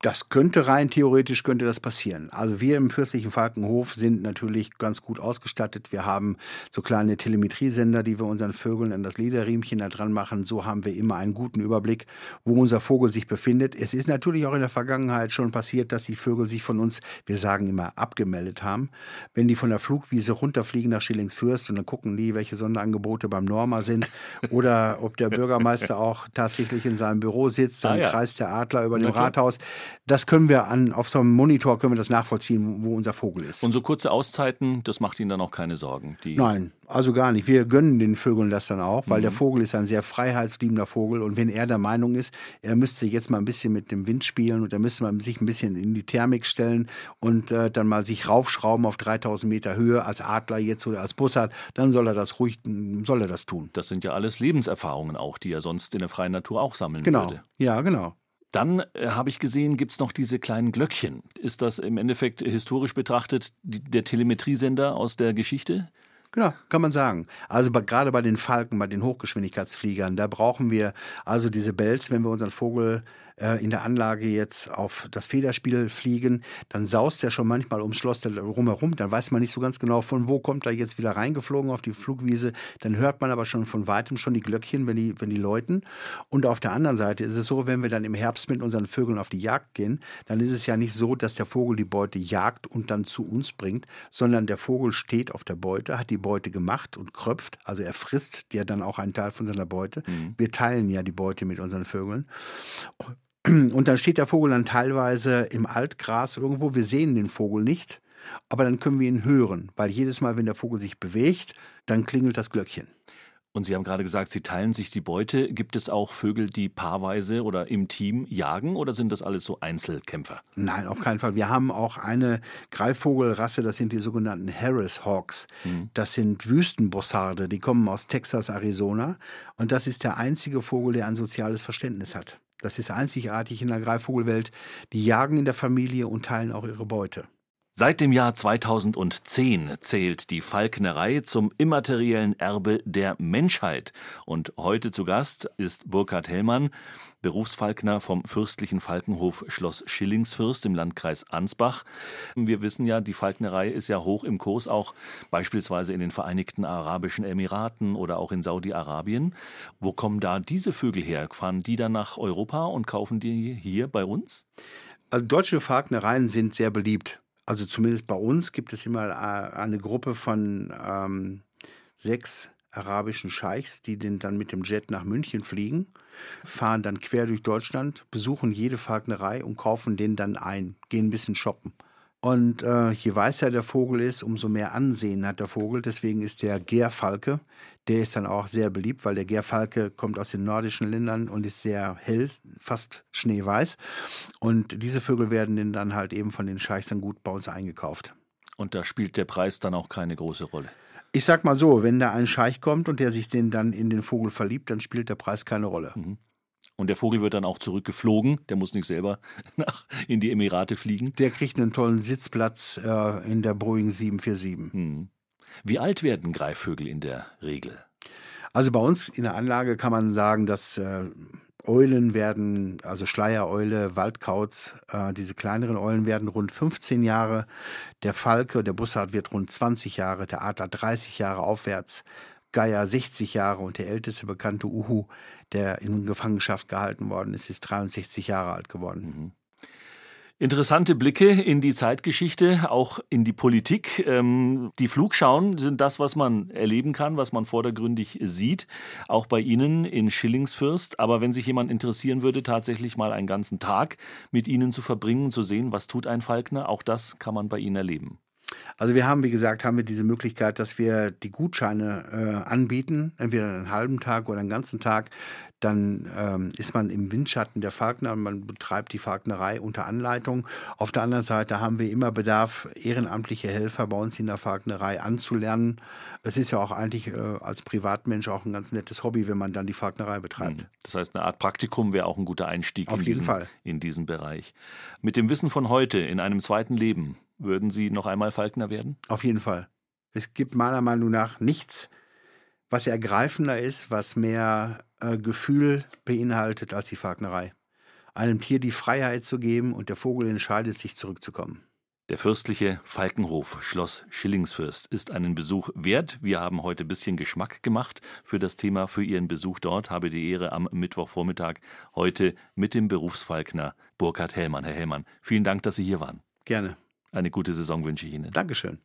Das könnte rein theoretisch könnte das passieren. Also wir im fürstlichen Falkenhof sind natürlich ganz gut ausgestattet. Wir haben so kleine Telemetriesender, die wir unseren Vögeln an das Lederriemchen da dran machen. So haben wir immer einen guten Überblick, wo unser Vogel sich befindet. Es ist natürlich auch in der Vergangenheit schon passiert, dass die Vögel sich von uns, wir sagen immer, abgemeldet haben. Wenn die von der Flugwiese runterfliegen nach Schillingsfürst und dann gucken die, welche Sonderangebote beim Norma sind *laughs* oder ob der Bürgermeister auch tatsächlich in seinem Büro sitzt, dann ah, ja. kreist der Adler über dem okay. Rathaus das können wir an, auf so einem Monitor können wir das nachvollziehen, wo unser Vogel ist. Und so kurze Auszeiten, das macht Ihnen dann auch keine Sorgen? Nein, also gar nicht. Wir gönnen den Vögeln das dann auch, weil mhm. der Vogel ist ein sehr freiheitsliebender Vogel. Und wenn er der Meinung ist, er müsste jetzt mal ein bisschen mit dem Wind spielen und er müsste mal sich ein bisschen in die Thermik stellen und äh, dann mal sich raufschrauben auf 3000 Meter Höhe als Adler jetzt oder als Bussard, dann soll er das ruhig, soll er das tun. Das sind ja alles Lebenserfahrungen auch, die er sonst in der freien Natur auch sammeln genau. würde. Ja, genau. Dann äh, habe ich gesehen, gibt es noch diese kleinen Glöckchen. Ist das im Endeffekt historisch betrachtet die, der Telemetriesender aus der Geschichte? Genau, kann man sagen. Also bei, gerade bei den Falken, bei den Hochgeschwindigkeitsfliegern, da brauchen wir also diese Bells, wenn wir unseren Vogel äh, in der Anlage jetzt auf das Federspiel fliegen, dann saust er schon manchmal ums Schloss drumherum. Dann weiß man nicht so ganz genau, von wo kommt er jetzt wieder reingeflogen auf die Flugwiese. Dann hört man aber schon von weitem schon die Glöckchen, wenn die, wenn die läuten. Und auf der anderen Seite ist es so, wenn wir dann im Herbst mit unseren Vögeln auf die Jagd gehen, dann ist es ja nicht so, dass der Vogel die Beute jagt und dann zu uns bringt, sondern der Vogel steht auf der Beute, hat die Beute gemacht und kröpft. Also er frisst ja dann auch einen Teil von seiner Beute. Mhm. Wir teilen ja die Beute mit unseren Vögeln. *clears throat* Und dann steht der Vogel dann teilweise im Altgras irgendwo. Wir sehen den Vogel nicht, aber dann können wir ihn hören, weil jedes Mal, wenn der Vogel sich bewegt, dann klingelt das Glöckchen. Und Sie haben gerade gesagt, Sie teilen sich die Beute. Gibt es auch Vögel, die paarweise oder im Team jagen oder sind das alles so Einzelkämpfer? Nein, auf keinen Fall. Wir haben auch eine Greifvogelrasse, das sind die sogenannten Harris Hawks. Mhm. Das sind Wüstenbossarde, die kommen aus Texas, Arizona. Und das ist der einzige Vogel, der ein soziales Verständnis hat. Das ist einzigartig in der Greifvogelwelt. Die jagen in der Familie und teilen auch ihre Beute. Seit dem Jahr 2010 zählt die Falknerei zum immateriellen Erbe der Menschheit. Und heute zu Gast ist Burkhard Hellmann, Berufsfalkner vom Fürstlichen Falkenhof Schloss Schillingsfürst im Landkreis Ansbach. Wir wissen ja, die Falknerei ist ja hoch im Kurs, auch beispielsweise in den Vereinigten Arabischen Emiraten oder auch in Saudi-Arabien. Wo kommen da diese Vögel her? Fahren die dann nach Europa und kaufen die hier bei uns? Also deutsche Falknereien sind sehr beliebt also zumindest bei uns gibt es immer äh, eine Gruppe von ähm, sechs arabischen Scheichs, die den dann mit dem Jet nach München fliegen, fahren dann quer durch Deutschland, besuchen jede Falknerei und kaufen den dann ein, gehen ein bisschen shoppen. Und äh, je weißer der Vogel ist, umso mehr Ansehen hat der Vogel. Deswegen ist der Gärfalke, der ist dann auch sehr beliebt, weil der Gärfalke kommt aus den nordischen Ländern und ist sehr hell, fast schneeweiß. Und diese Vögel werden dann halt eben von den Scheichs dann gut bei uns eingekauft. Und da spielt der Preis dann auch keine große Rolle. Ich sag mal so, wenn da ein Scheich kommt und der sich den dann in den Vogel verliebt, dann spielt der Preis keine Rolle. Mhm. Und der Vogel wird dann auch zurückgeflogen. Der muss nicht selber *laughs* nach, in die Emirate fliegen. Der kriegt einen tollen Sitzplatz äh, in der Boeing 747. Hm. Wie alt werden Greifvögel in der Regel? Also bei uns in der Anlage kann man sagen, dass äh, Eulen werden, also Schleiereule, Waldkauz, äh, diese kleineren Eulen werden rund 15 Jahre. Der Falke, der Bussard wird rund 20 Jahre, der Adler 30 Jahre aufwärts. Geier 60 Jahre und der älteste bekannte Uhu, der in Gefangenschaft gehalten worden ist, ist 63 Jahre alt geworden. Mhm. Interessante Blicke in die Zeitgeschichte, auch in die Politik. Ähm, die Flugschauen sind das, was man erleben kann, was man vordergründig sieht, auch bei Ihnen in Schillingsfürst. Aber wenn sich jemand interessieren würde, tatsächlich mal einen ganzen Tag mit Ihnen zu verbringen, zu sehen, was tut ein Falkner, auch das kann man bei Ihnen erleben. Also wir haben, wie gesagt, haben wir diese Möglichkeit, dass wir die Gutscheine äh, anbieten, entweder einen halben Tag oder einen ganzen Tag. Dann ähm, ist man im Windschatten der Falkner und man betreibt die Falknerei unter Anleitung. Auf der anderen Seite haben wir immer Bedarf, ehrenamtliche Helfer bei uns in der Falknerei anzulernen. Es ist ja auch eigentlich äh, als Privatmensch auch ein ganz nettes Hobby, wenn man dann die Falknerei betreibt. Hm. Das heißt, eine Art Praktikum wäre auch ein guter Einstieg Auf in, jeden diesen, Fall. in diesen Bereich. Mit dem Wissen von heute in einem zweiten Leben, würden Sie noch einmal Falkner werden? Auf jeden Fall. Es gibt meiner Meinung nach nichts, was ergreifender ist, was mehr äh, Gefühl beinhaltet als die Falknerei. Einem Tier die Freiheit zu geben und der Vogel entscheidet sich zurückzukommen. Der fürstliche Falkenhof Schloss Schillingsfürst ist einen Besuch wert. Wir haben heute ein bisschen Geschmack gemacht für das Thema, für Ihren Besuch dort. Habe die Ehre am Mittwochvormittag heute mit dem Berufsfalkner Burkhard Hellmann. Herr Hellmann, vielen Dank, dass Sie hier waren. Gerne. Eine gute Saison wünsche ich Ihnen. Dankeschön.